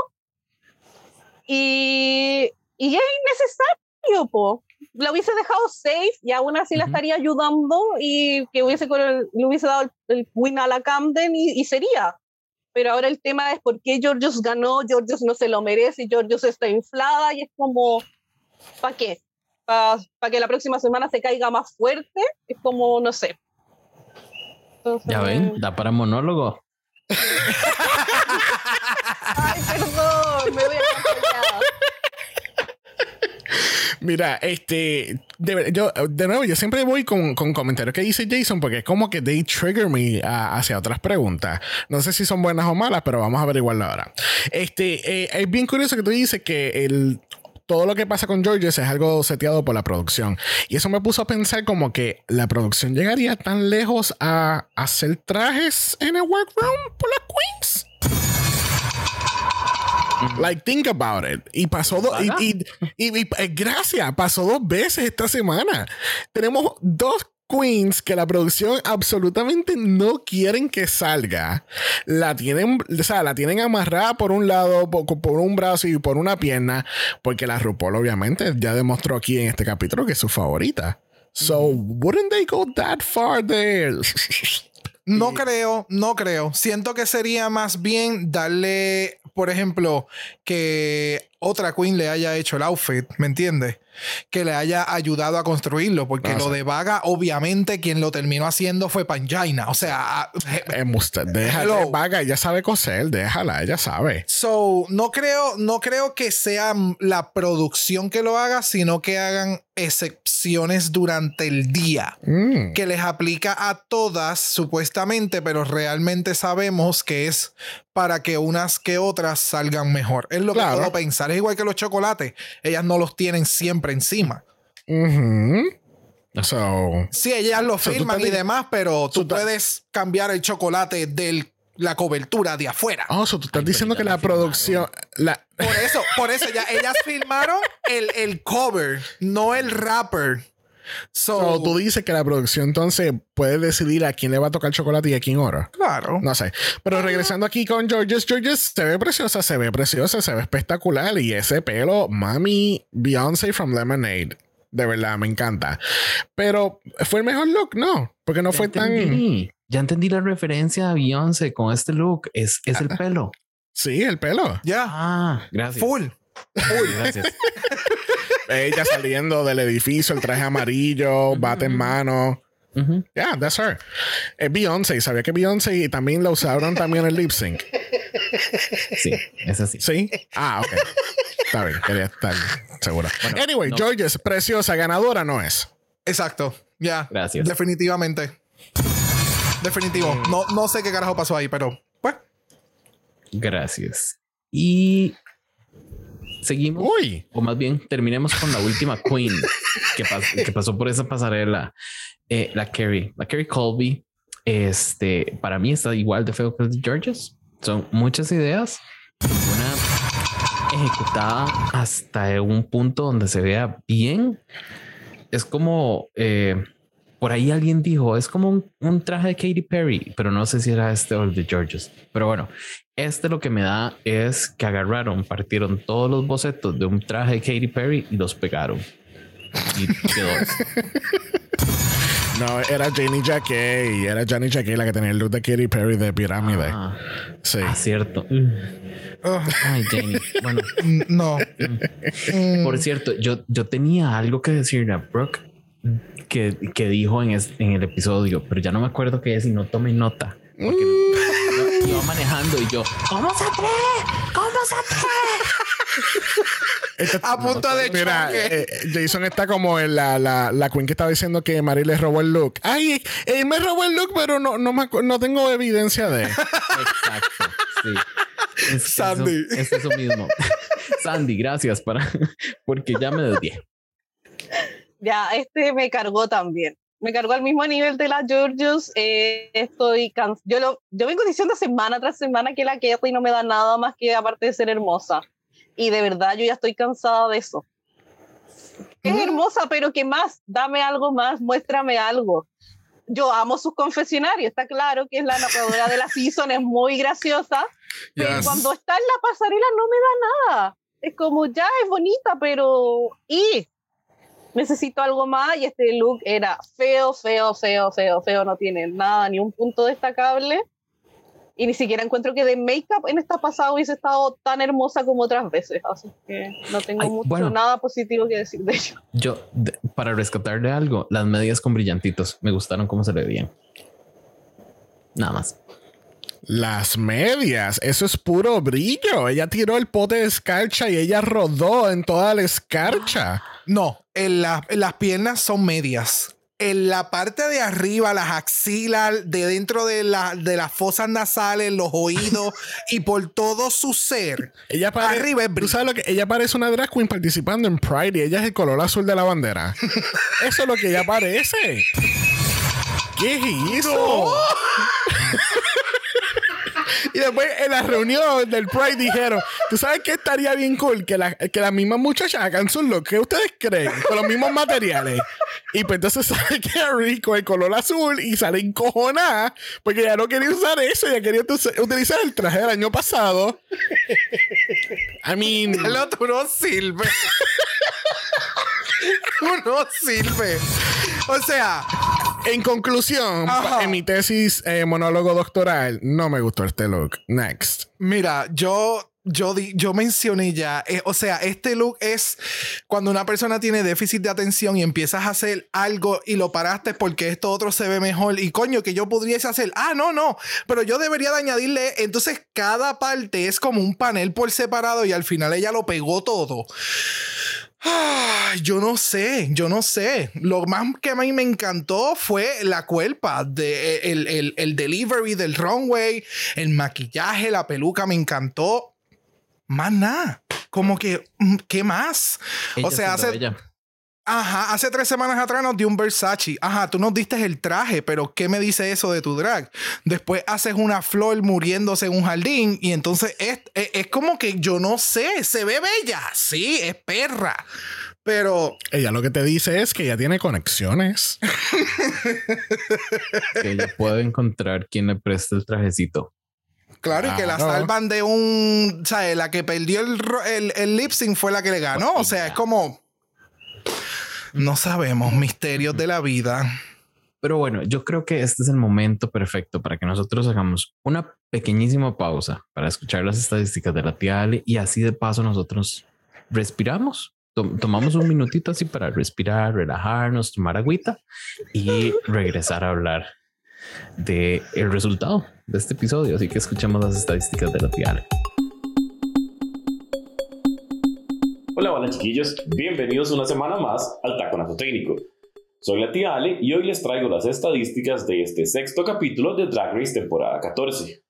Y, y es innecesario, po la hubiese dejado safe y aún así la estaría ayudando y que hubiese le hubiese dado el, win a la Camden y, sería. Pero ahora el tema es por qué Georgios ganó, Georgios no se lo merece, Georgios está inflada y es como, ¿para qué? ¿Para que la próxima semana se caiga más fuerte? Es como, no sé. ya ven, da para monólogo. Ay, perdón, me voy a Mira, este, de, yo, de nuevo, yo siempre voy con, con, comentarios que dice Jason porque es como que they trigger me hacia otras preguntas. No sé si son buenas o malas, pero vamos a averiguarlo ahora. Este, eh, es bien curioso que tú dices que el todo lo que pasa con Georges es algo seteado por la producción. Y eso me puso a pensar como que la producción llegaría tan lejos a hacer trajes en el workroom por las queens. Like, think about it. Y pasó dos. Y, y, y, y, eh, gracias, pasó dos veces esta semana. Tenemos dos queens que la producción absolutamente no quieren que salga. La tienen, o sea, la tienen amarrada por un lado, por, por, un brazo y por una pierna, porque la RuPaul obviamente ya demostró aquí en este capítulo que es su favorita. So, wouldn't they go that far there? No creo, no creo. Siento que sería más bien darle, por ejemplo, que otra queen le haya hecho el outfit, ¿me entiendes? Que le haya ayudado a construirlo, porque Ah, lo de Vaga, obviamente, quien lo terminó haciendo fue Panjaina. O sea, Eh, musta- déjala, Hello. vaga, ella sabe coser, déjala, ella sabe. So, no creo, no creo que sea la producción que lo haga, sino que hagan excepciones durante el día. Mm. Que les aplica a todas, supuestamente, pero realmente sabemos que es para que unas que otras salgan mejor. Es lo Claro. que puedo pensar. Es igual que los chocolates. Ellas no los tienen siempre encima. Ujú. So, Sí, ellas lo So, firman y demás, pero tú puedes cambiar el chocolate de la cobertura de afuera. oh, so tú estás Ay, diciendo que la la firmaron. producción, la, Por eso, por eso ya ellas firmaron el, el cover, no el rapper. So, so, tú dices que la producción entonces puede decidir a quién le va a tocar chocolate y a quién oro. claro. No sé. Pero regresando aquí con Georges, Georges se ve preciosa, se ve preciosa, se ve espectacular. Y ese pelo, mami, Beyoncé from Lemonade. De verdad, me encanta. Pero fue el mejor look, no, porque no Ya fue tan. entendí. Ya entendí la referencia a Beyoncé con este look. Es, es el pelo. Sí, el pelo. Ya, Ah, gracias. full. Gracias. Ella saliendo del edificio, el traje amarillo, bate en mano. Yeah, that's her. Es Beyoncé. Sabía que Beyoncé también la usaron también en el lip sync. Sí, es así. Sí. Ah, ok. Está bien, quería estar segura. anyway, no. Georges, preciosa, ganadora no es. Exacto. Ya. Gracias. Definitivamente. Definitivo. No, no sé qué carajo pasó ahí, pero pues. Gracias. Y seguimos. Uy. O más bien, terminemos con la última queen que, pas- que pasó por esa pasarela. Eh, la Carrie. La Carrie Colby. Este, para mí está igual de feo que el de Georges. Son muchas ideas. Una ejecutada hasta un punto donde se vea bien. Es como... eh, por ahí alguien dijo, es como un, un traje de Katy Perry, pero no sé si era este o el de Georges. Pero bueno, este lo que me da es que agarraron, partieron todos los bocetos de un traje de Katy Perry y los pegaron. Y quedó esto. No, era Janie Jacquet. Era Janie Jacquet la que tenía el look de Katy Perry de pirámide. Ah, sí. ah, cierto. ugh, Ay, Jamie. Bueno, no. Mm, por cierto, yo, yo tenía algo que decirle a Brooke que, que dijo en, es- en el episodio, pero ya no me acuerdo qué es y no tomé nota. Porque yo iba manejando y yo, ¿cómo se atreve? ¿Cómo se atreve? a punto de Mira, choque. eh, Jason está como en la, la, la queen que estaba diciendo que Mari le robó el look. Ay, él me robó el look, pero no, no, me no tengo evidencia de. Exacto, sí. Es Sandy. Eso, es eso mismo. Sandy, gracias para, porque ya me desvié. Ya, este me cargó también. Me cargó al mismo nivel de la Georgios. Eh, estoy cansada. Yo, lo, yo vengo diciendo semana tras semana que la Kerry no me da nada más que aparte de ser hermosa. Y de verdad yo ya estoy cansada de eso. Es hermosa, pero ¿qué más? Dame algo más, muéstrame algo. Yo amo sus confesionarios, está claro que es la narradora de la season, es muy graciosa, pero Yes. cuando está en la pasarela no me da nada. Es como, ya es bonita, pero... Y necesito algo más y este look era feo, feo, feo, feo, feo, no tiene nada, ni un punto destacable. Y ni siquiera encuentro que de make-up en esta pasada hubiese estado tan hermosa como otras veces. Así que no tengo Ay, mucho, bueno. nada positivo que decir de ello. Yo, de- para rescatarle algo, las medias con brillantitos me gustaron cómo se le veían. Nada más. Las medias, eso es puro brillo. Ella tiró el pote de escarcha y ella rodó en toda la escarcha. No, en la- en las piernas son medias. en la parte de arriba, las axilas, de dentro de, la, de las fosas nasales, los oídos y por todo su ser. Ella parece, Arriba es ¿tú sabes lo que? Ella parece una drag queen participando en Pride y ella es el color azul de la bandera. Eso es lo que ella parece. ¿Qué es eso? y después en la reunión del Pride dijeron, ¿tú sabes qué estaría bien cool? Que, la, que las mismas muchachas hagan su look. ¿Qué ustedes creen? Con los mismos materiales. Y pues entonces sale Carrie con el color azul y sale encojonada porque ya no quería usar eso, ya quería utilizar el traje del año pasado. I mean, El otro no sirve. No sirve. O sea, en conclusión, Ajá. en mi tesis eh, monólogo doctoral, no me gustó este look. Next. mira, yo. Yo, di- yo mencioné ya, eh, o sea, este look es cuando una persona tiene déficit de atención y empiezas a hacer algo y lo paraste porque esto otro se ve mejor y coño, que yo pudiese hacer, ah, no, no, pero yo debería de añadirle, entonces cada parte es como un panel por separado y al final ella lo pegó todo. Ay, yo no sé, yo no sé. Lo más que a mí me encantó fue la cuerpa, de, el, el- el delivery del runway, el maquillaje, la peluca, me encantó. Más nada. Como que, mm, ¿qué más? Ella o sea, hace. Ajá, hace tres semanas atrás nos dio un Versace. Ajá, tú nos diste el traje, pero ¿qué me dice eso de tu drag? Después haces una flor muriéndose en un jardín y entonces es, es- es como que yo no sé, se ve bella, sí, es perra. Pero Ella lo que te dice es que ella tiene conexiones. Que ella puede encontrar quien le preste el trajecito. claro, y que la salvan de un. ¿Sabes? La que perdió el, el, el lip sync fue la que le ganó. O sea, es como. No sabemos, misterios de la vida. Pero bueno, yo creo que este es el momento perfecto para que nosotros hagamos una pequeñísima pausa para escuchar las estadísticas de la tía Ale y así de paso nosotros respiramos. Tom- Tomamos un minutito así para respirar, relajarnos, tomar agüita y regresar a hablar de el resultado de este episodio. Así que escuchemos las estadísticas de la tía Ale. Hola, hola chiquillos, bienvenidos una semana más al Taconazo Técnico. Soy la tía Ale y hoy les traigo las estadísticas de este sexto capítulo de Drag Race temporada 14.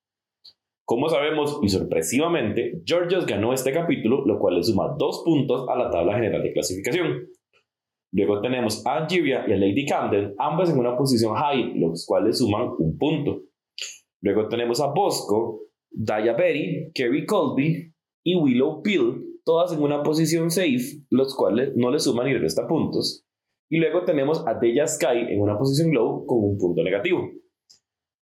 Como sabemos y sorpresivamente, Georgios ganó este capítulo, lo cual le suma dos puntos a la tabla general de clasificación. Luego tenemos a Angeria y a Lady Camden, ambas en una posición high, los cuales suman un punto. Luego tenemos a Bosco, Daya Berry, Kerry Colby y Willow Peel, todas en una posición safe, los cuales no le suman ni le restan puntos. Y luego tenemos a Deja Sky en una posición low con un punto negativo.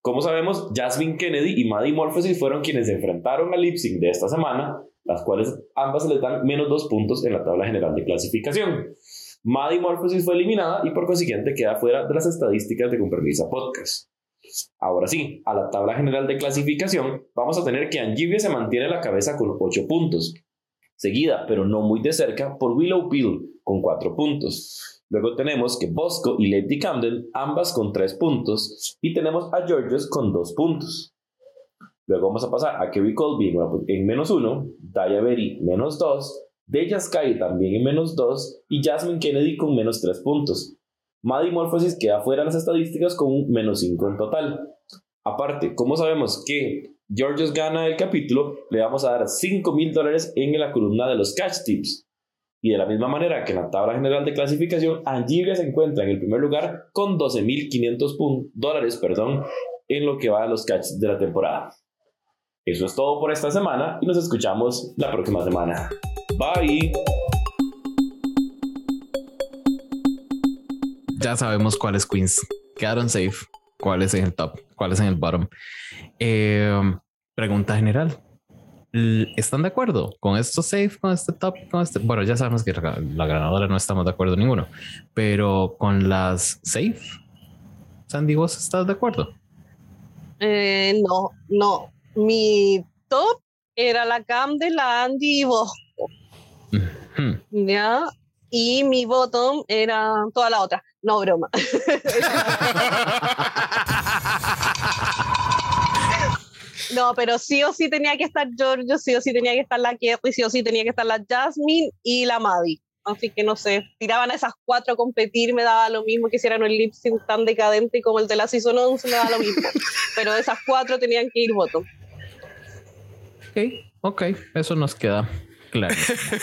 Como sabemos, Jasmine Kennedy y Maddie Morphosis fueron quienes se enfrentaron al lip sync de esta semana, las cuales ambas les dan menos dos puntos en la tabla general de clasificación. Maddie Morphosis fue eliminada y por consiguiente queda fuera de las estadísticas de Compermisa Podcast. Ahora sí, a la tabla general de clasificación vamos a tener que Anjibia se mantiene a la cabeza con 8 puntos, seguida, pero no muy de cerca, por Willow Peel con 4 puntos. Luego tenemos que Bosco y Lady Camden, ambas con 3 puntos, y tenemos a Georges con 2 puntos. Luego vamos a pasar a Kerry Colby en, una- en menos 1, Daya Berry menos 2, Deja Sky también en menos 2 y Jasmine Kennedy con menos 3 puntos. Maddie Morphosis queda fuera de las estadísticas con un menos 5 en total. Aparte, como sabemos que Georgios gana el capítulo, le vamos a dar 5 mil dólares en la columna de los catch tips. Y de la misma manera que en la tabla general de clasificación, Angiria se encuentra en el primer lugar con 12.500 pun- dólares perdón, en lo que va a los catch de la temporada. Eso es todo por esta semana y nos escuchamos la próxima semana. Bye. Ya sabemos cuáles queens quedaron safe, cuáles en el top, cuáles en el bottom. Eh, pregunta general. ¿Están de acuerdo con esto safe, con este top, con este? Bueno, ya sabemos que la la ganadora no estamos de acuerdo ninguno, pero con las safe, Sandy, ¿vos estás de acuerdo? Eh, no, no. Mi top era la Camden, la Andy y vos, Hmm. ¿ya? Y mi bottom era toda la otra. No, broma. No, pero sí o sí tenía que estar Giorgio, sí o sí tenía que estar la Kerry, sí o sí tenía que estar la Jasmine y la Maddie. Así que no sé, tiraban a esas cuatro a competir, me daba lo mismo que hicieran un lip sync tan decadente como el de la Season 11, me daba lo mismo. Pero esas cuatro tenían que ir voto. Ok, ok, eso nos queda claro.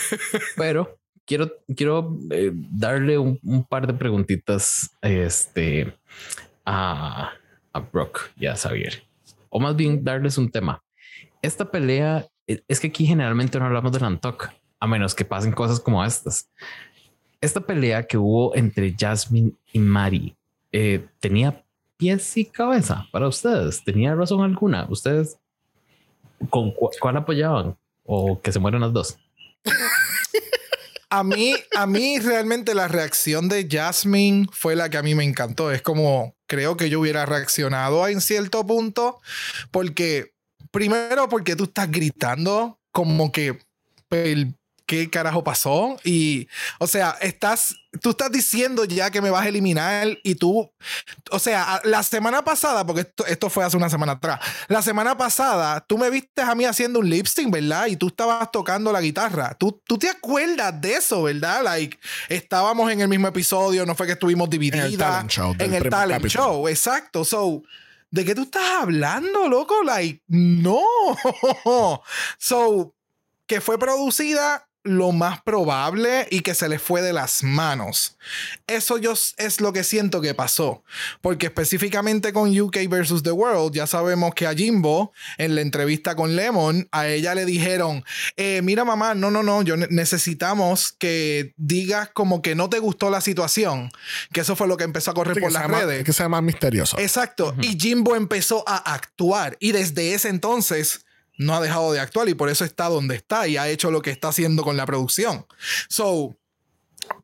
Pero quiero, quiero eh, darle un, un, par de preguntitas este, a, a Brock y a Xavier. O más bien darles un tema. Esta pelea, e, es que aquí generalmente no hablamos de Nantok, a menos que pasen cosas como estas. Esta pelea que hubo entre Jasmine y Mari eh, tenía pies y cabeza para ustedes. ¿Tenía razón alguna? ¿Ustedes con cu cuál apoyaban? ¿O que se mueran las dos? a mí, a mí realmente la reacción de Jasmine fue la que a mí me encantó. Es como creo que yo hubiera reaccionado en cierto punto, porque primero porque tú estás gritando como que el qué carajo pasó. Y, o sea, estás, tú estás diciendo ya que me vas a eliminar y tú, o sea, la semana pasada, porque esto, fue hace una semana atrás, la semana pasada tú me viste a mí haciendo un lip sync, ¿verdad? Y tú estabas tocando la guitarra. Tú, tú te acuerdas de eso, ¿verdad? Like, estábamos en el mismo episodio, no fue que estuvimos divididas. En el talent show. En el talent show, exacto. So, ¿de qué tú estás hablando, loco? Like, no. so, que fue producida lo más probable y que se le fue de las manos. Eso yo es lo que siento que pasó. Porque específicamente con UK versus The World, ya sabemos que a Jimbo, en la entrevista con Lemon, a ella le dijeron: eh, Mira, mamá, no, no, no, yo necesitamos que digas como que no te gustó la situación. Que eso fue lo que empezó a correr por las redes. que sea más misterioso. Exacto. Y Jimbo empezó a actuar. Y desde ese entonces no ha dejado de actuar y por eso está donde está y ha hecho lo que está haciendo con la producción. So,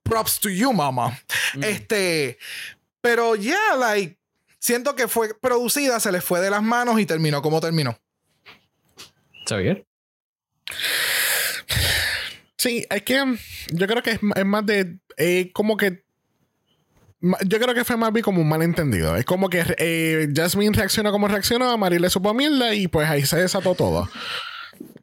props to you, mama. Mm. Este, pero ya, yeah, like, siento que fue producida, se le fue de las manos y terminó como terminó. bien? Sí, es que yo creo que es, más de eh, como que yo creo que fue más bien como un malentendido. Es como que eh, Jasmine reacciona como reaccionó, Mari le supo mierda y pues ahí se desató todo.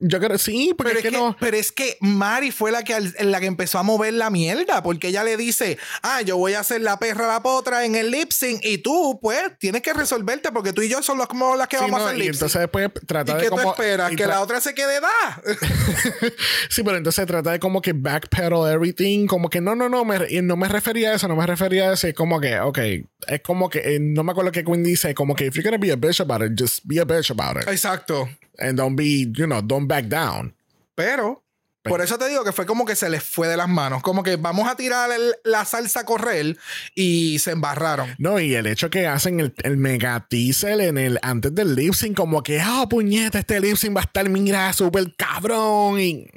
Yo creo sí, pero es, que, no. Pero es que Mari fue la que, la que empezó a mover la mierda, porque ella le dice, ah, yo voy a hacer la perra la potra en el lip sync y tú, pues, tienes que resolverte porque tú y yo somos como las que vamos a hacer lip sync. entonces después trata de qué como, tú esperas? Que la otra se quede da. sí, pero entonces trata de como que backpedal everything, como que no, no, no, me, no me refería a eso, no me refería a eso, es como que, ok, es como que, eh, no me acuerdo qué Queen dice, como que if you're gonna be a bitch about it, just be a bitch about it. Exacto. And don't be, you know, don't back down. Pero, por eso te digo que fue como que se les fue de las manos. Como que vamos a tirar la salsa a correr y se embarraron. No, y el hecho que hacen el, el mega teaser en el, antes del lip sync, como que, ah, puñeta, este lip sync va a estar, mira, súper cabrón. Y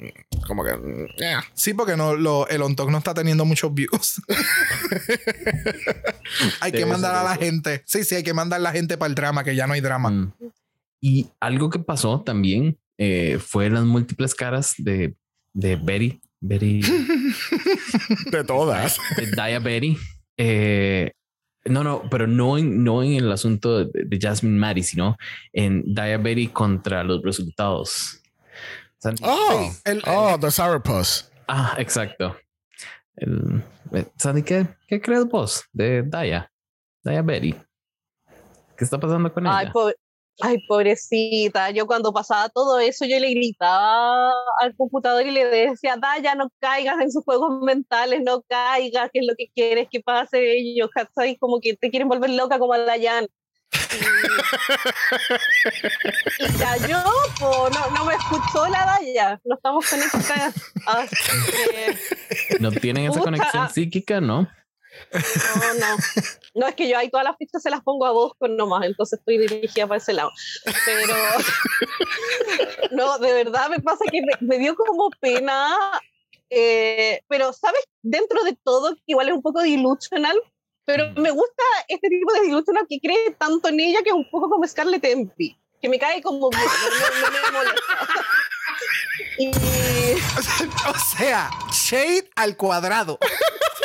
como que, yeah. Sí, porque no, lo, el on no está teniendo muchos views. hay que mandar a la gente. Sí, sí, hay que mandar a la gente para el drama, que ya no hay drama. Mm. Y algo que pasó también eh, fue las múltiples caras de, de Betty. Betty. de todas. De Daya Betty. Eh, no, no, pero no en, no en el asunto de, Jasmine Mary, sino en Daya Betty contra los resultados. oh, el, oh, the Sourpuss. Ah, exacto. El, Sandy, ¿qué, ¿qué crees vos de Daya? Daya Betty. ¿Qué está pasando con Ay, ella? Ay, pobrecita, yo cuando pasaba todo eso, yo le gritaba al computador y le decía, Daya, no caigas en sus juegos mentales, no caigas, que es lo que quieres que pase. ellos, ¿sabes? Como que te quieren volver loca como a la Jan. Y, cayó, no, no me escuchó la Daya, no estamos conectadas. no tienen esa conexión psíquica, ¿no? No, no. No, es que yo ahí todas las pistas se las pongo a vos con nomás, entonces estoy dirigida para ese lado. Pero, no, de verdad me pasa que me, dio como pena. Eh, pero, ¿sabes? Dentro de todo, igual es un poco delusional, pero me gusta este tipo de delusional que cree tanto en ella que es un poco como Scarlett Envy, que me cae como bien, no, me molesta. Y... o sea, shade al cuadrado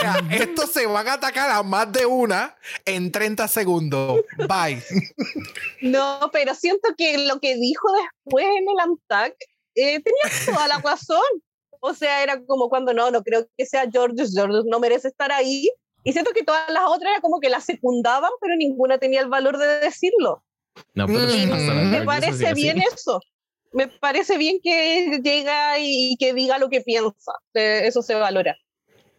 sea, estos se van a atacar a más de una en 30 segundos. Bye. No, pero siento que lo que dijo después en el AMTAC eh, tenía toda la razón. O sea, era como cuando no, no creo que sea George, George no merece estar ahí. Y siento que todas las otras era como que la secundaban, pero ninguna tenía el valor de decirlo. No, pero Mm. Me parece bien así. eso. Me parece bien que llega y que diga lo que piensa. Eh, Eso se valora.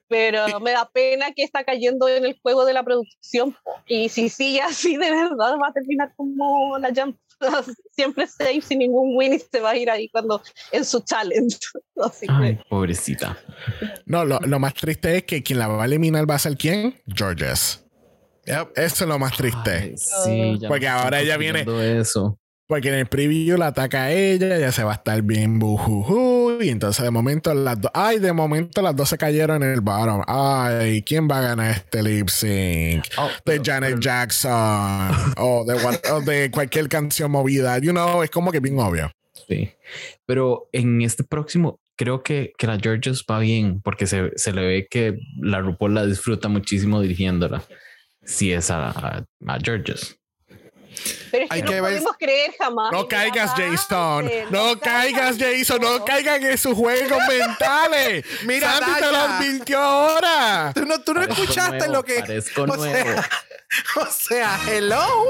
Pero me da pena que está cayendo en el juego de la producción. Y si sigue así, de verdad va a terminar como la Jump. Siempre safe sin ningún win y se va a ir ahí cuando en su challenge. Así que- Ay, pobrecita. No, lo, lo más triste es que quien la va a eliminar va a ser quién? Georges. Yep. Eso es lo más triste. Ay, sí, Porque ahora ella viene- Eso. Porque en el preview la ataca a ella, ella se va a estar bien bujuju. Y entonces de momento las dos. Ay, de momento las dos se cayeron en el bottom. Ay, ¿quién va a ganar este lip sync? Oh, De Janet Jackson. o, de, o de cualquier canción movida. You know, es como que bien obvio. Sí. Pero en este próximo, creo que, que la Georges va bien porque se, se le ve que la RuPaul la disfruta muchísimo dirigiéndola. Si es a, a, a Georges. Pero es que no que ver- podemos creer jamás. No caigas, Jason. base, No caigas, Jason. No caigan en sus juegos mentales. Mira, Sandy te lo advirtió ahora. Tú no, tú no Parezco escuchaste nuevo, lo que. Parezco o nuevo. sea, o sea, hello.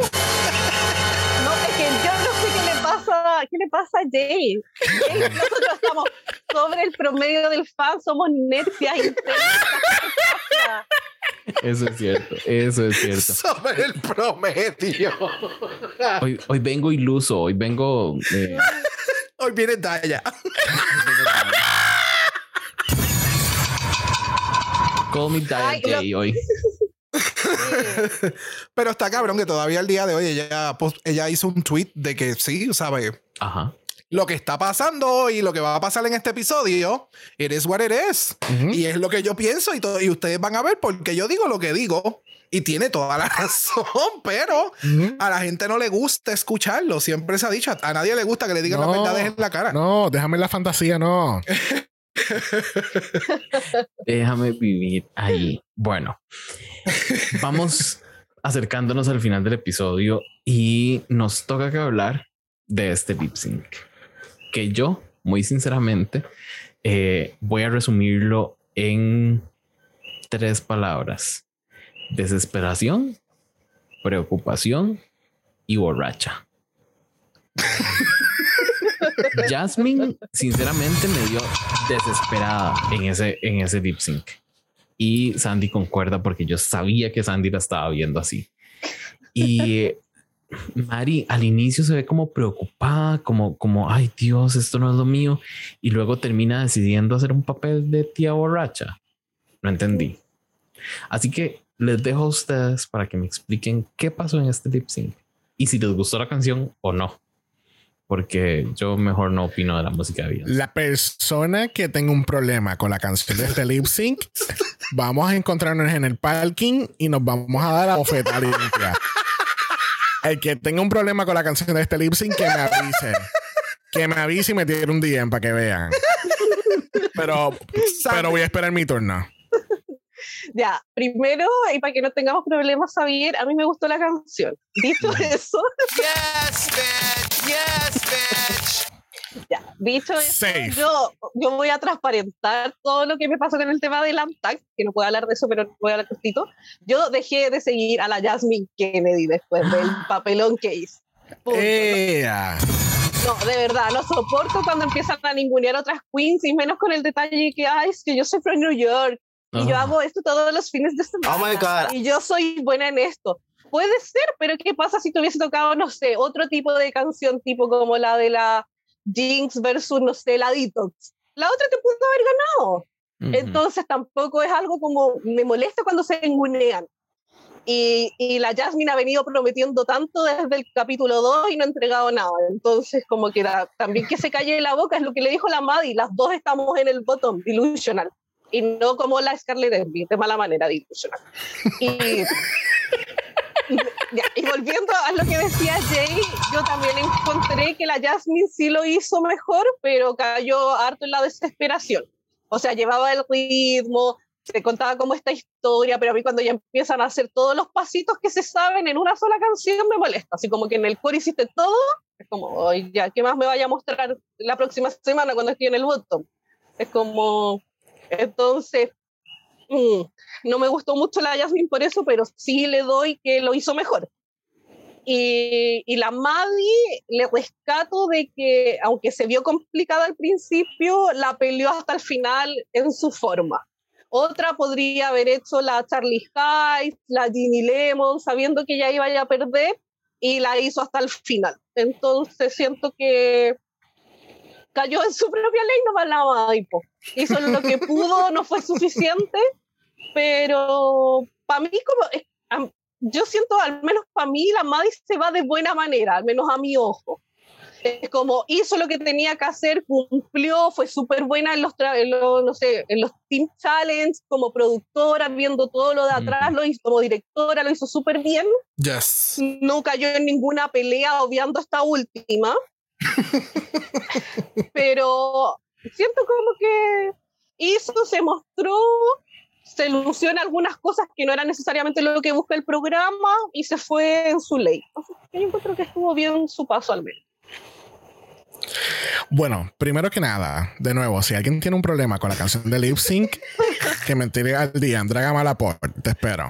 No, es que yo pasa, qué le pasa a Jay. Jay, Nosotros estamos sobre el promedio del fan, somos necias intensas. Eso es cierto. Eso es cierto. Sobre el promedio. Hoy, hoy vengo iluso. Hoy vengo. eh, Hoy viene Daya. call me Diet Ay, lo- Pero está cabrón que todavía al día de hoy ella, ella hizo un tweet de que sí, sabe Ajá. lo que está pasando y lo que va a pasar en este episodio, it is what it is. Ujú. Y es lo que yo pienso y, todo, y ustedes van a ver porque yo digo lo que digo y tiene toda la razón, pero Ujú. a la gente no le gusta escucharlo. Siempre se ha dicho, a nadie le gusta que le digan No, las verdades en la cara. No, déjame la fantasía, no. Déjame vivir ahí. Bueno, vamos acercándonos al final del episodio y nos toca que hablar de este lip sync. Que yo, muy sinceramente, eh, voy a resumirlo en tres palabras: desesperación, preocupación y borracha. Jasmine, sinceramente, me dio desesperada en ese, en ese lip sync. Y Sandy concuerda porque yo sabía que Sandy la estaba viendo así. Y Mari al inicio se ve como preocupada, como, como, ay Dios, esto no es lo mío. Y luego termina decidiendo hacer un papel de tía borracha. No entendí. Así que les dejo a ustedes para que me expliquen qué pasó en este lip sync y si les gustó la canción o no. Porque yo mejor no opino de la música de Beyoncé. La persona que tenga un problema con la canción de este lip sync, vamos a encontrarnos en el parking y nos vamos a dar la bofetada limpia. El que tenga un problema con la canción de este lip sync, que me avise. Que me avise y me tire un DM para que vean. Pero, pero voy a esperar mi turno. Ya, primero, y para que no tengamos problemas, Javier, a mí me gustó la canción. Dicho eso, Yes, bitch. Yes, bitch. ya, dicho eso, yo, yo voy a transparentar todo lo que me pasó con el tema del AMTAC, que no puedo hablar de eso, pero voy a hablar cortito. Yo dejé de seguir a la Jasmine Kennedy después del papelón que hizo. No, de verdad, no soporto cuando empiezan a ningunear otras queens y menos con el detalle que, ay, es que yo soy from New York y yo hago esto todos los fines de semana. Oh my God. Y yo soy buena en esto. Puede ser, pero ¿qué pasa si te hubiese tocado, no sé, otro tipo de canción, tipo como la de la Jinx versus, no sé, la Detox? La otra te pudo haber ganado. Entonces tampoco es algo como, me molesta cuando se engunean. Y, y la Jasmine ha venido prometiendo tanto desde el capítulo 2 y no ha entregado nada. Entonces, como que la- también que se calle la boca es lo que le dijo la Maddie. Las dos estamos en el bottom, delusional. Y no como la Scarlett Envy, de mala manera, delusional. Y, y volviendo a lo que decía Jay, yo también encontré que la Jasmine sí lo hizo mejor, pero cayó harto en la desesperación. O sea, llevaba el ritmo, se contaba como esta historia, pero a mí cuando ya empiezan a hacer todos los pasitos que se saben en una sola canción me molesta. Así como que en el core hiciste todo, es como, "Ay, ya, ¿qué más me vaya a mostrar la próxima semana cuando esté en el bottom? Es como, entonces, mm, no me gustó mucho la Jasmine por eso, pero sí le doy que lo hizo mejor. Y, y la Maddie le rescato de que, aunque se vio complicada al principio, la peleó hasta el final en su forma. Otra podría haber hecho la Charlie Heights, la Ginny Lemon, sabiendo que ya iba a perder, y la hizo hasta el final. Entonces siento que cayó en su propia ley, no la Maddie. po. Hizo lo que pudo, no fue suficiente, pero para mí como yo siento al menos para mí la Maddie se va de buena manera al menos a mi ojo es como hizo lo que tenía que hacer cumplió fue súper buena en los, en los, no sé en los team challenge como productora viendo todo lo de atrás lo hizo como directora lo hizo súper bien Yes. no cayó en ninguna pelea obviando esta última. Pero siento como que hizo, se mostró, se lució en algunas cosas que no eran necesariamente lo que busca el programa y se fue en su ley. Yo encuentro que estuvo bien su paso al menos. Bueno, primero que nada, de nuevo, si alguien tiene un problema con la canción de Lip Sync, que me tire al día, Andrea Malaport, te espero.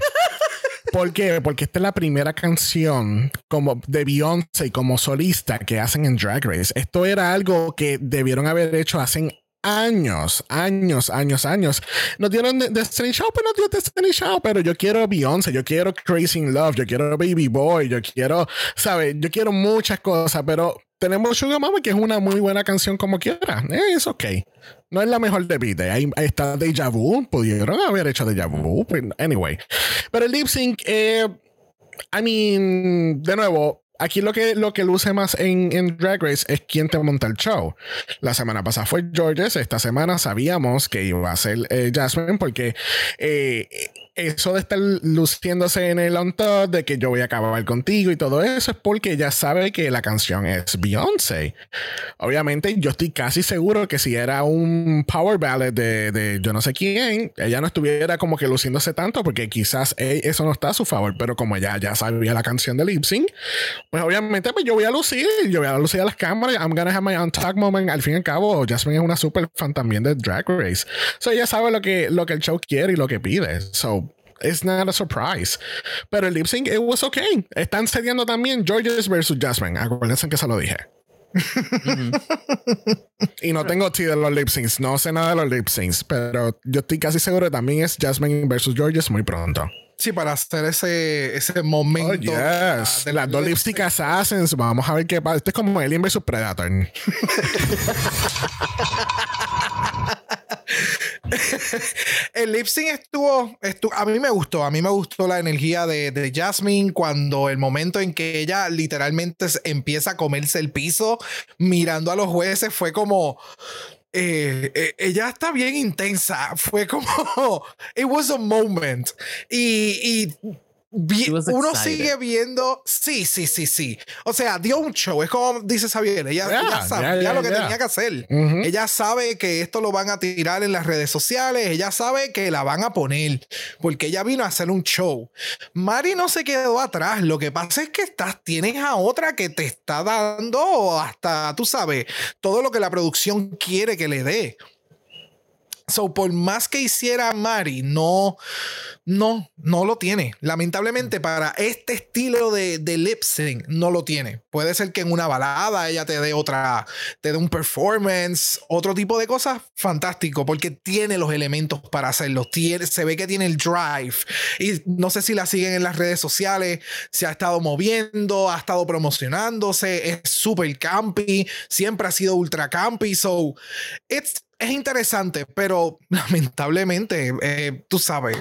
¿Por qué? Porque esta es la primera canción como de Beyoncé como solista que hacen en Drag Race. Esto era algo que debieron haber hecho hace años, años, años, años. Nos dieron de- Destiny Show, pero no dio Destiny Show, pero yo quiero Beyoncé, yo quiero Crazy in Love, yo quiero Baby Boy, yo quiero, ¿sabes? Yo quiero muchas cosas, pero tenemos Sugar Mama, que es una muy buena canción como quiera. Eh, es ok. No es la mejor de Beat. Ahí, está Deja Vu. Pudieron haber hecho Deja Vu. pero Anyway. Pero el lip sync, eh, I mean, de nuevo, aquí lo que, lo que luce más en, en Drag Race es quién te monta el show. La semana pasada fue Georges. Esta semana sabíamos que iba a ser eh, Jasmine porque eh, eso de estar luciéndose en el on top de que yo voy a acabar contigo y todo eso es porque ella sabe que la canción es Beyoncé. Obviamente, yo estoy casi seguro que si era un power ballad de, de yo no sé quién, ella no estuviera como que luciéndose tanto porque quizás eh, eso no está a su favor, pero como ella ya sabía la canción de lip sync, pues obviamente pues yo voy a lucir, yo voy a lucir a las cámaras, I'm gonna have my on talk moment. Al fin y al cabo, Jasmine es una super fan también de Drag Race. So ella sabe lo que, lo que el show quiere y lo que pide. So It's not a surprise. Pero el lip sync, it was okay. Están cediendo también Georges versus Jasmine. Acuérdense que se lo dije. y no tengo tea de los lip syncs. No sé nada de los lip syncs. Pero yo estoy casi seguro que también es Jasmine versus Georges muy pronto. Sí, para hacer ese, ese momento. Oh, yes. de Las dos lip sync assassins. Vamos a ver qué pasa. Esto es como Alien versus Predator. El lip sync estuvo, estu- A mí me gustó. A mí me gustó la energía de, de Jasmine cuando el momento en que ella literalmente empieza a comerse el piso mirando a los jueces fue como. eh, eh, ella está bien intensa. Fue como. It was a moment. Y. y vi- uno sigue viendo. Sí, sí, sí, sí. O sea, dio un show. Es como dice Xavier. Ella, Yeah, ella sabía yeah, yeah, lo que yeah. tenía que hacer. Ella sabe que esto lo van a tirar en las redes sociales. Ella sabe que la van a poner. Porque ella vino a hacer un show. Mari no se quedó atrás. Lo que pasa es que estás, tienes a otra que te está dando hasta, tú sabes, todo lo que la producción quiere que le dé. So, por más que hiciera Mari, no, no, no lo tiene. Lamentablemente, para este estilo de, de lip sync, no lo tiene. Puede ser que en una balada ella te dé otra, te dé un performance, otro tipo de cosas, fantástico, porque tiene los elementos para hacerlo. Tiene, se ve que tiene el drive. Y no sé si la siguen en las redes sociales, se ha estado moviendo, ha estado promocionándose, es súper campy, siempre ha sido ultra campy. So, it's es interesante, pero lamentablemente, eh, tú sabes,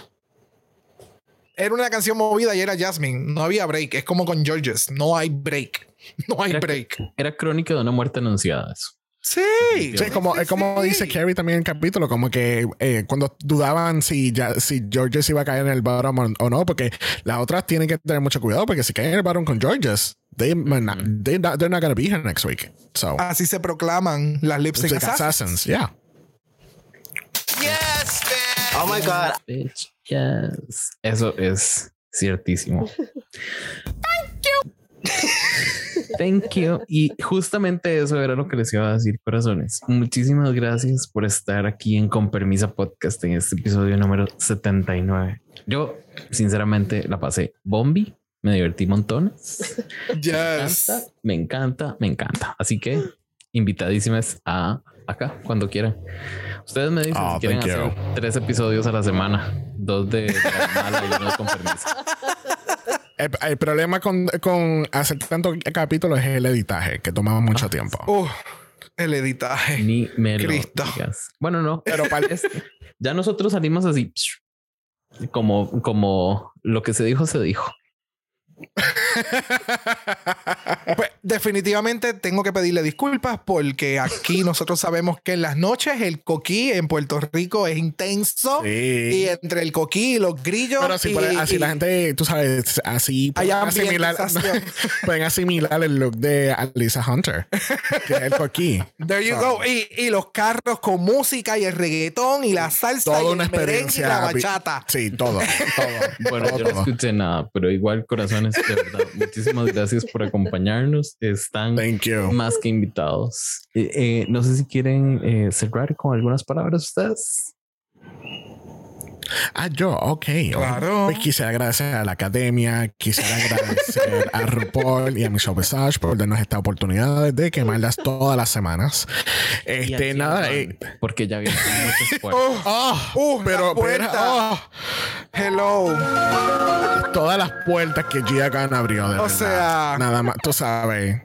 era una canción movida y era Jasmine. No había break. Es como con Georges. No hay break. No hay Era, break. era crónica de una muerte anunciada. Eso. Sí. Sí, es como, es como sí. dice Carrie también en el capítulo, como que eh, cuando dudaban si, ya, si Georges iba a caer en el bottom o, o no, porque las otras tienen que tener mucho cuidado, porque si caen en el bottom con Georges, they, might not- they not, they're not going to be here next week. So, Así se proclaman las lip sync assassins. assassins, yeah. Yes, bitch. Oh my god. Bitch, yes. Eso es ciertísimo. Thank you. Y justamente eso era lo que les iba a decir, corazones. Muchísimas gracias por estar aquí en Con Permisa Podcast en este episodio número 79. Yo, sinceramente, la pasé bombi. Me divertí montones. Yes. Me encanta, me encanta. Así que invitadísimas a acá cuando quieran. Ustedes me dicen Oh, si quieren hacer you. tres episodios a la semana, dos de Guatemala y uno con permiso. El, el problema con, con hacer tantos capítulos es el editaje, que toma mucho tiempo. Uh, el editaje. Ni me lo Cristo. digas. Bueno, no, Pero para este, ya nosotros salimos así como, como lo que se dijo, se dijo. Pues definitivamente tengo que pedirle disculpas porque aquí nosotros sabemos que en las noches el coquí en Puerto Rico es intenso Sí. y entre el coquí y los grillos. Pero y- así y- la gente, tú sabes, así pueden asimilar, pueden asimilar el look de Lisa Hunter, que es el coquí. There you go. Y, y los carros con música y el reggaetón y la salsa Toda y una el merengue y experiencia. la bachata. Sí, todo, todo. Bueno, todo, yo no todo. escuché nada, pero igual, corazones, de verdad, muchísimas gracias por acompañarnos. Están más que invitados. Eh, eh, no sé si quieren eh, cerrar con algunas palabras ustedes. Ah, yo, ok. Claro. Pues quisiera agradecer a la academia, quisiera agradecer a RuPaul y a Michelle Visage por darnos esta oportunidad de quemarlas todas las semanas. Este, nada, van, eh, porque ya vienen muchos puertos. oh, Uh, pero, la pero, oh, Hello. todas las puertas que Gia Khan abrió. De O verdad. sea- nada más, tú sabes.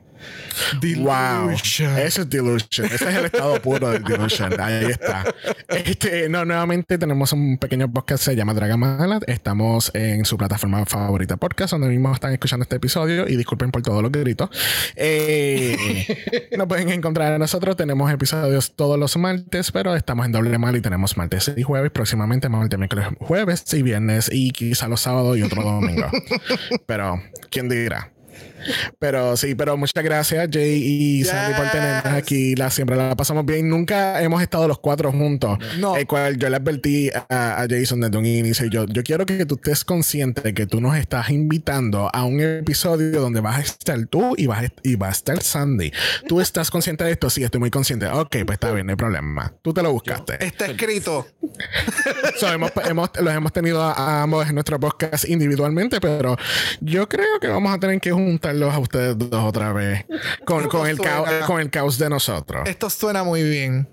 Wow, Delusion. eso es delusion. Ese es el estado puro del delusion. Ahí está. Este, no, nuevamente tenemos un pequeño podcast se llama Dragamala. Estamos en su plataforma favorita podcast, donde mismo están escuchando este episodio. Y disculpen por todos los gritos. Eh, nos pueden encontrar a nosotros. Tenemos episodios todos los martes, pero estamos en doble mal y tenemos martes y jueves. Próximamente martes, miércoles, jueves y viernes, y quizá los sábados y otro domingo. pero, ¿quién dirá? Pero sí, pero muchas gracias, Jay y Sandy, por tenernos aquí. La, siempre la pasamos bien. Nunca hemos estado los cuatro juntos. No. El cual yo le advertí a, a Jason desde un inicio. Yo, yo quiero que tú estés consciente de que tú nos estás invitando a un episodio donde vas a estar tú y, vas a, y va a estar Sandy. ¿Tú estás consciente de esto? Sí, estoy muy consciente. Ok, pues está bien, no hay problema. Tú te lo buscaste. Está escrito. So, hemos, hemos- los hemos tenido a, a ambos en nuestro podcast individualmente, pero yo creo que vamos a tener que juntarlos a ustedes dos otra vez con, con, el, caos, Suena. con el caos de nosotros. Esto suena muy bien.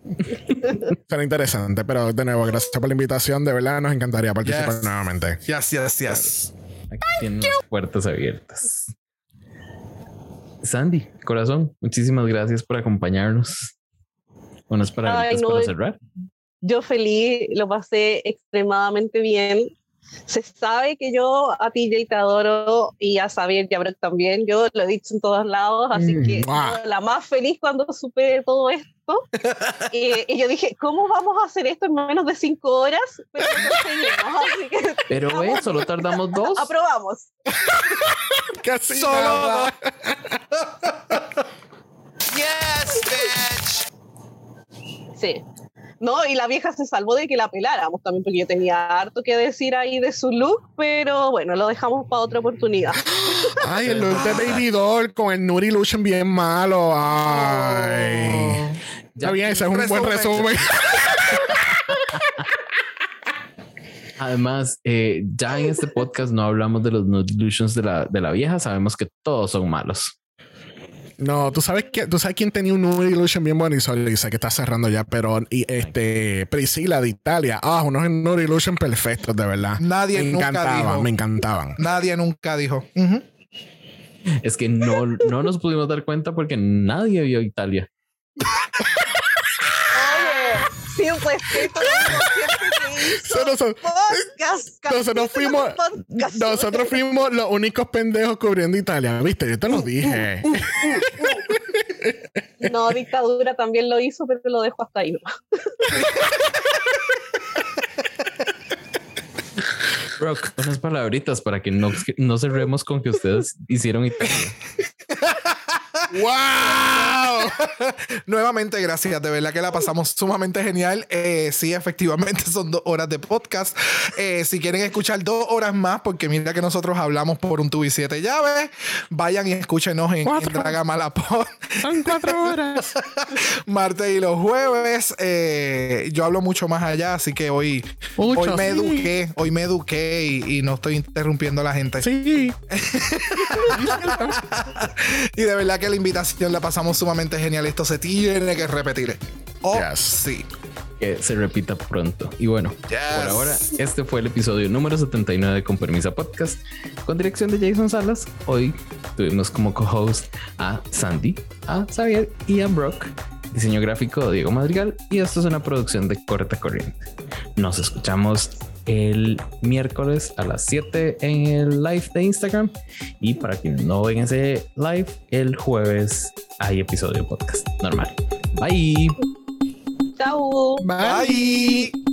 Será interesante, pero de nuevo, gracias por la invitación. De verdad, nos encantaría participar Yes. nuevamente. Yes, yes, yes. Aquí tienen las puertas abiertas. Sandy, corazón, muchísimas gracias por acompañarnos. Unas palabras no, para cerrar. Yo feliz, lo pasé extremadamente bien. Se sabe que yo a TJ te adoro y a Xavier y a Brock también. Yo lo he dicho en todos lados, así Mm, que la más feliz cuando supe todo esto. y, y yo dije, ¿cómo vamos a hacer esto en menos de cinco horas? Pero que Pero ve, solo tardamos dos. aprobamos. Casi Solo nada. Yes, bitch. Sí. No, y la vieja se salvó de que la peláramos también, porque yo tenía harto que decir ahí de su look, pero bueno, lo dejamos para otra oportunidad. Ay, el look de Baby Doll con el Nuri Illusion bien malo. Ay. Está bien, ese es un buen Resumen. resumen. Además, eh, ya en este podcast no hablamos de los nude illusions de la, de la vieja, sabemos que todos son malos. No, tú sabes que tú sabes quién tenía un Nuri Illusion bien bueno y sorry, dice que está cerrando ya, pero y este Priscila de Italia, ah, unos Nuri Illusion perfectos, de verdad. Nadie me nunca encantaban, dijo. me encantaban. Nadie nunca dijo. Es que no, no nos pudimos dar cuenta porque nadie vio Italia. Sí, pues. Nosotros fuimos, podcast. nosotros fuimos los únicos pendejos cubriendo Italia, ¿viste? Yo te Uh, lo dije. No, dictadura también lo hizo, pero lo dejo hasta ahí. Rock, unas palabritas para que no, no cerremos con que ustedes hicieron Italia. ¡Wow! Nuevamente, gracias. De verdad que la pasamos sumamente genial. Eh, sí, efectivamente son dos horas de podcast. Eh, si quieren escuchar dos horas más, porque mira que nosotros hablamos por un tubo y siete llaves, vayan y escúchenos en, en Dragamalapod. Son cuatro horas. Martes y los jueves. Eh, yo hablo mucho más allá, así que hoy, Mucho, hoy me sí. eduqué, hoy me eduqué y, y no estoy interrumpiendo a la gente. Sí. Y de verdad que la invitación la pasamos sumamente genial. Esto se tiene que repetir. Oh, Yes. sí. Que se repita pronto. Y bueno, Yes. por ahora, este fue el episodio número 79 de Con Permisa Podcast, con dirección de Jason Salas. Hoy tuvimos como co-host a Sandy, a Xavier y a Brock. Diseño gráfico de Diego Madrigal. Y esto es una producción de Corta Corriente. Nos escuchamos el miércoles a las 7 en el live de Instagram. Y para quienes no ven ese live, el jueves hay episodio de podcast normal. Bye. Chau. Bye.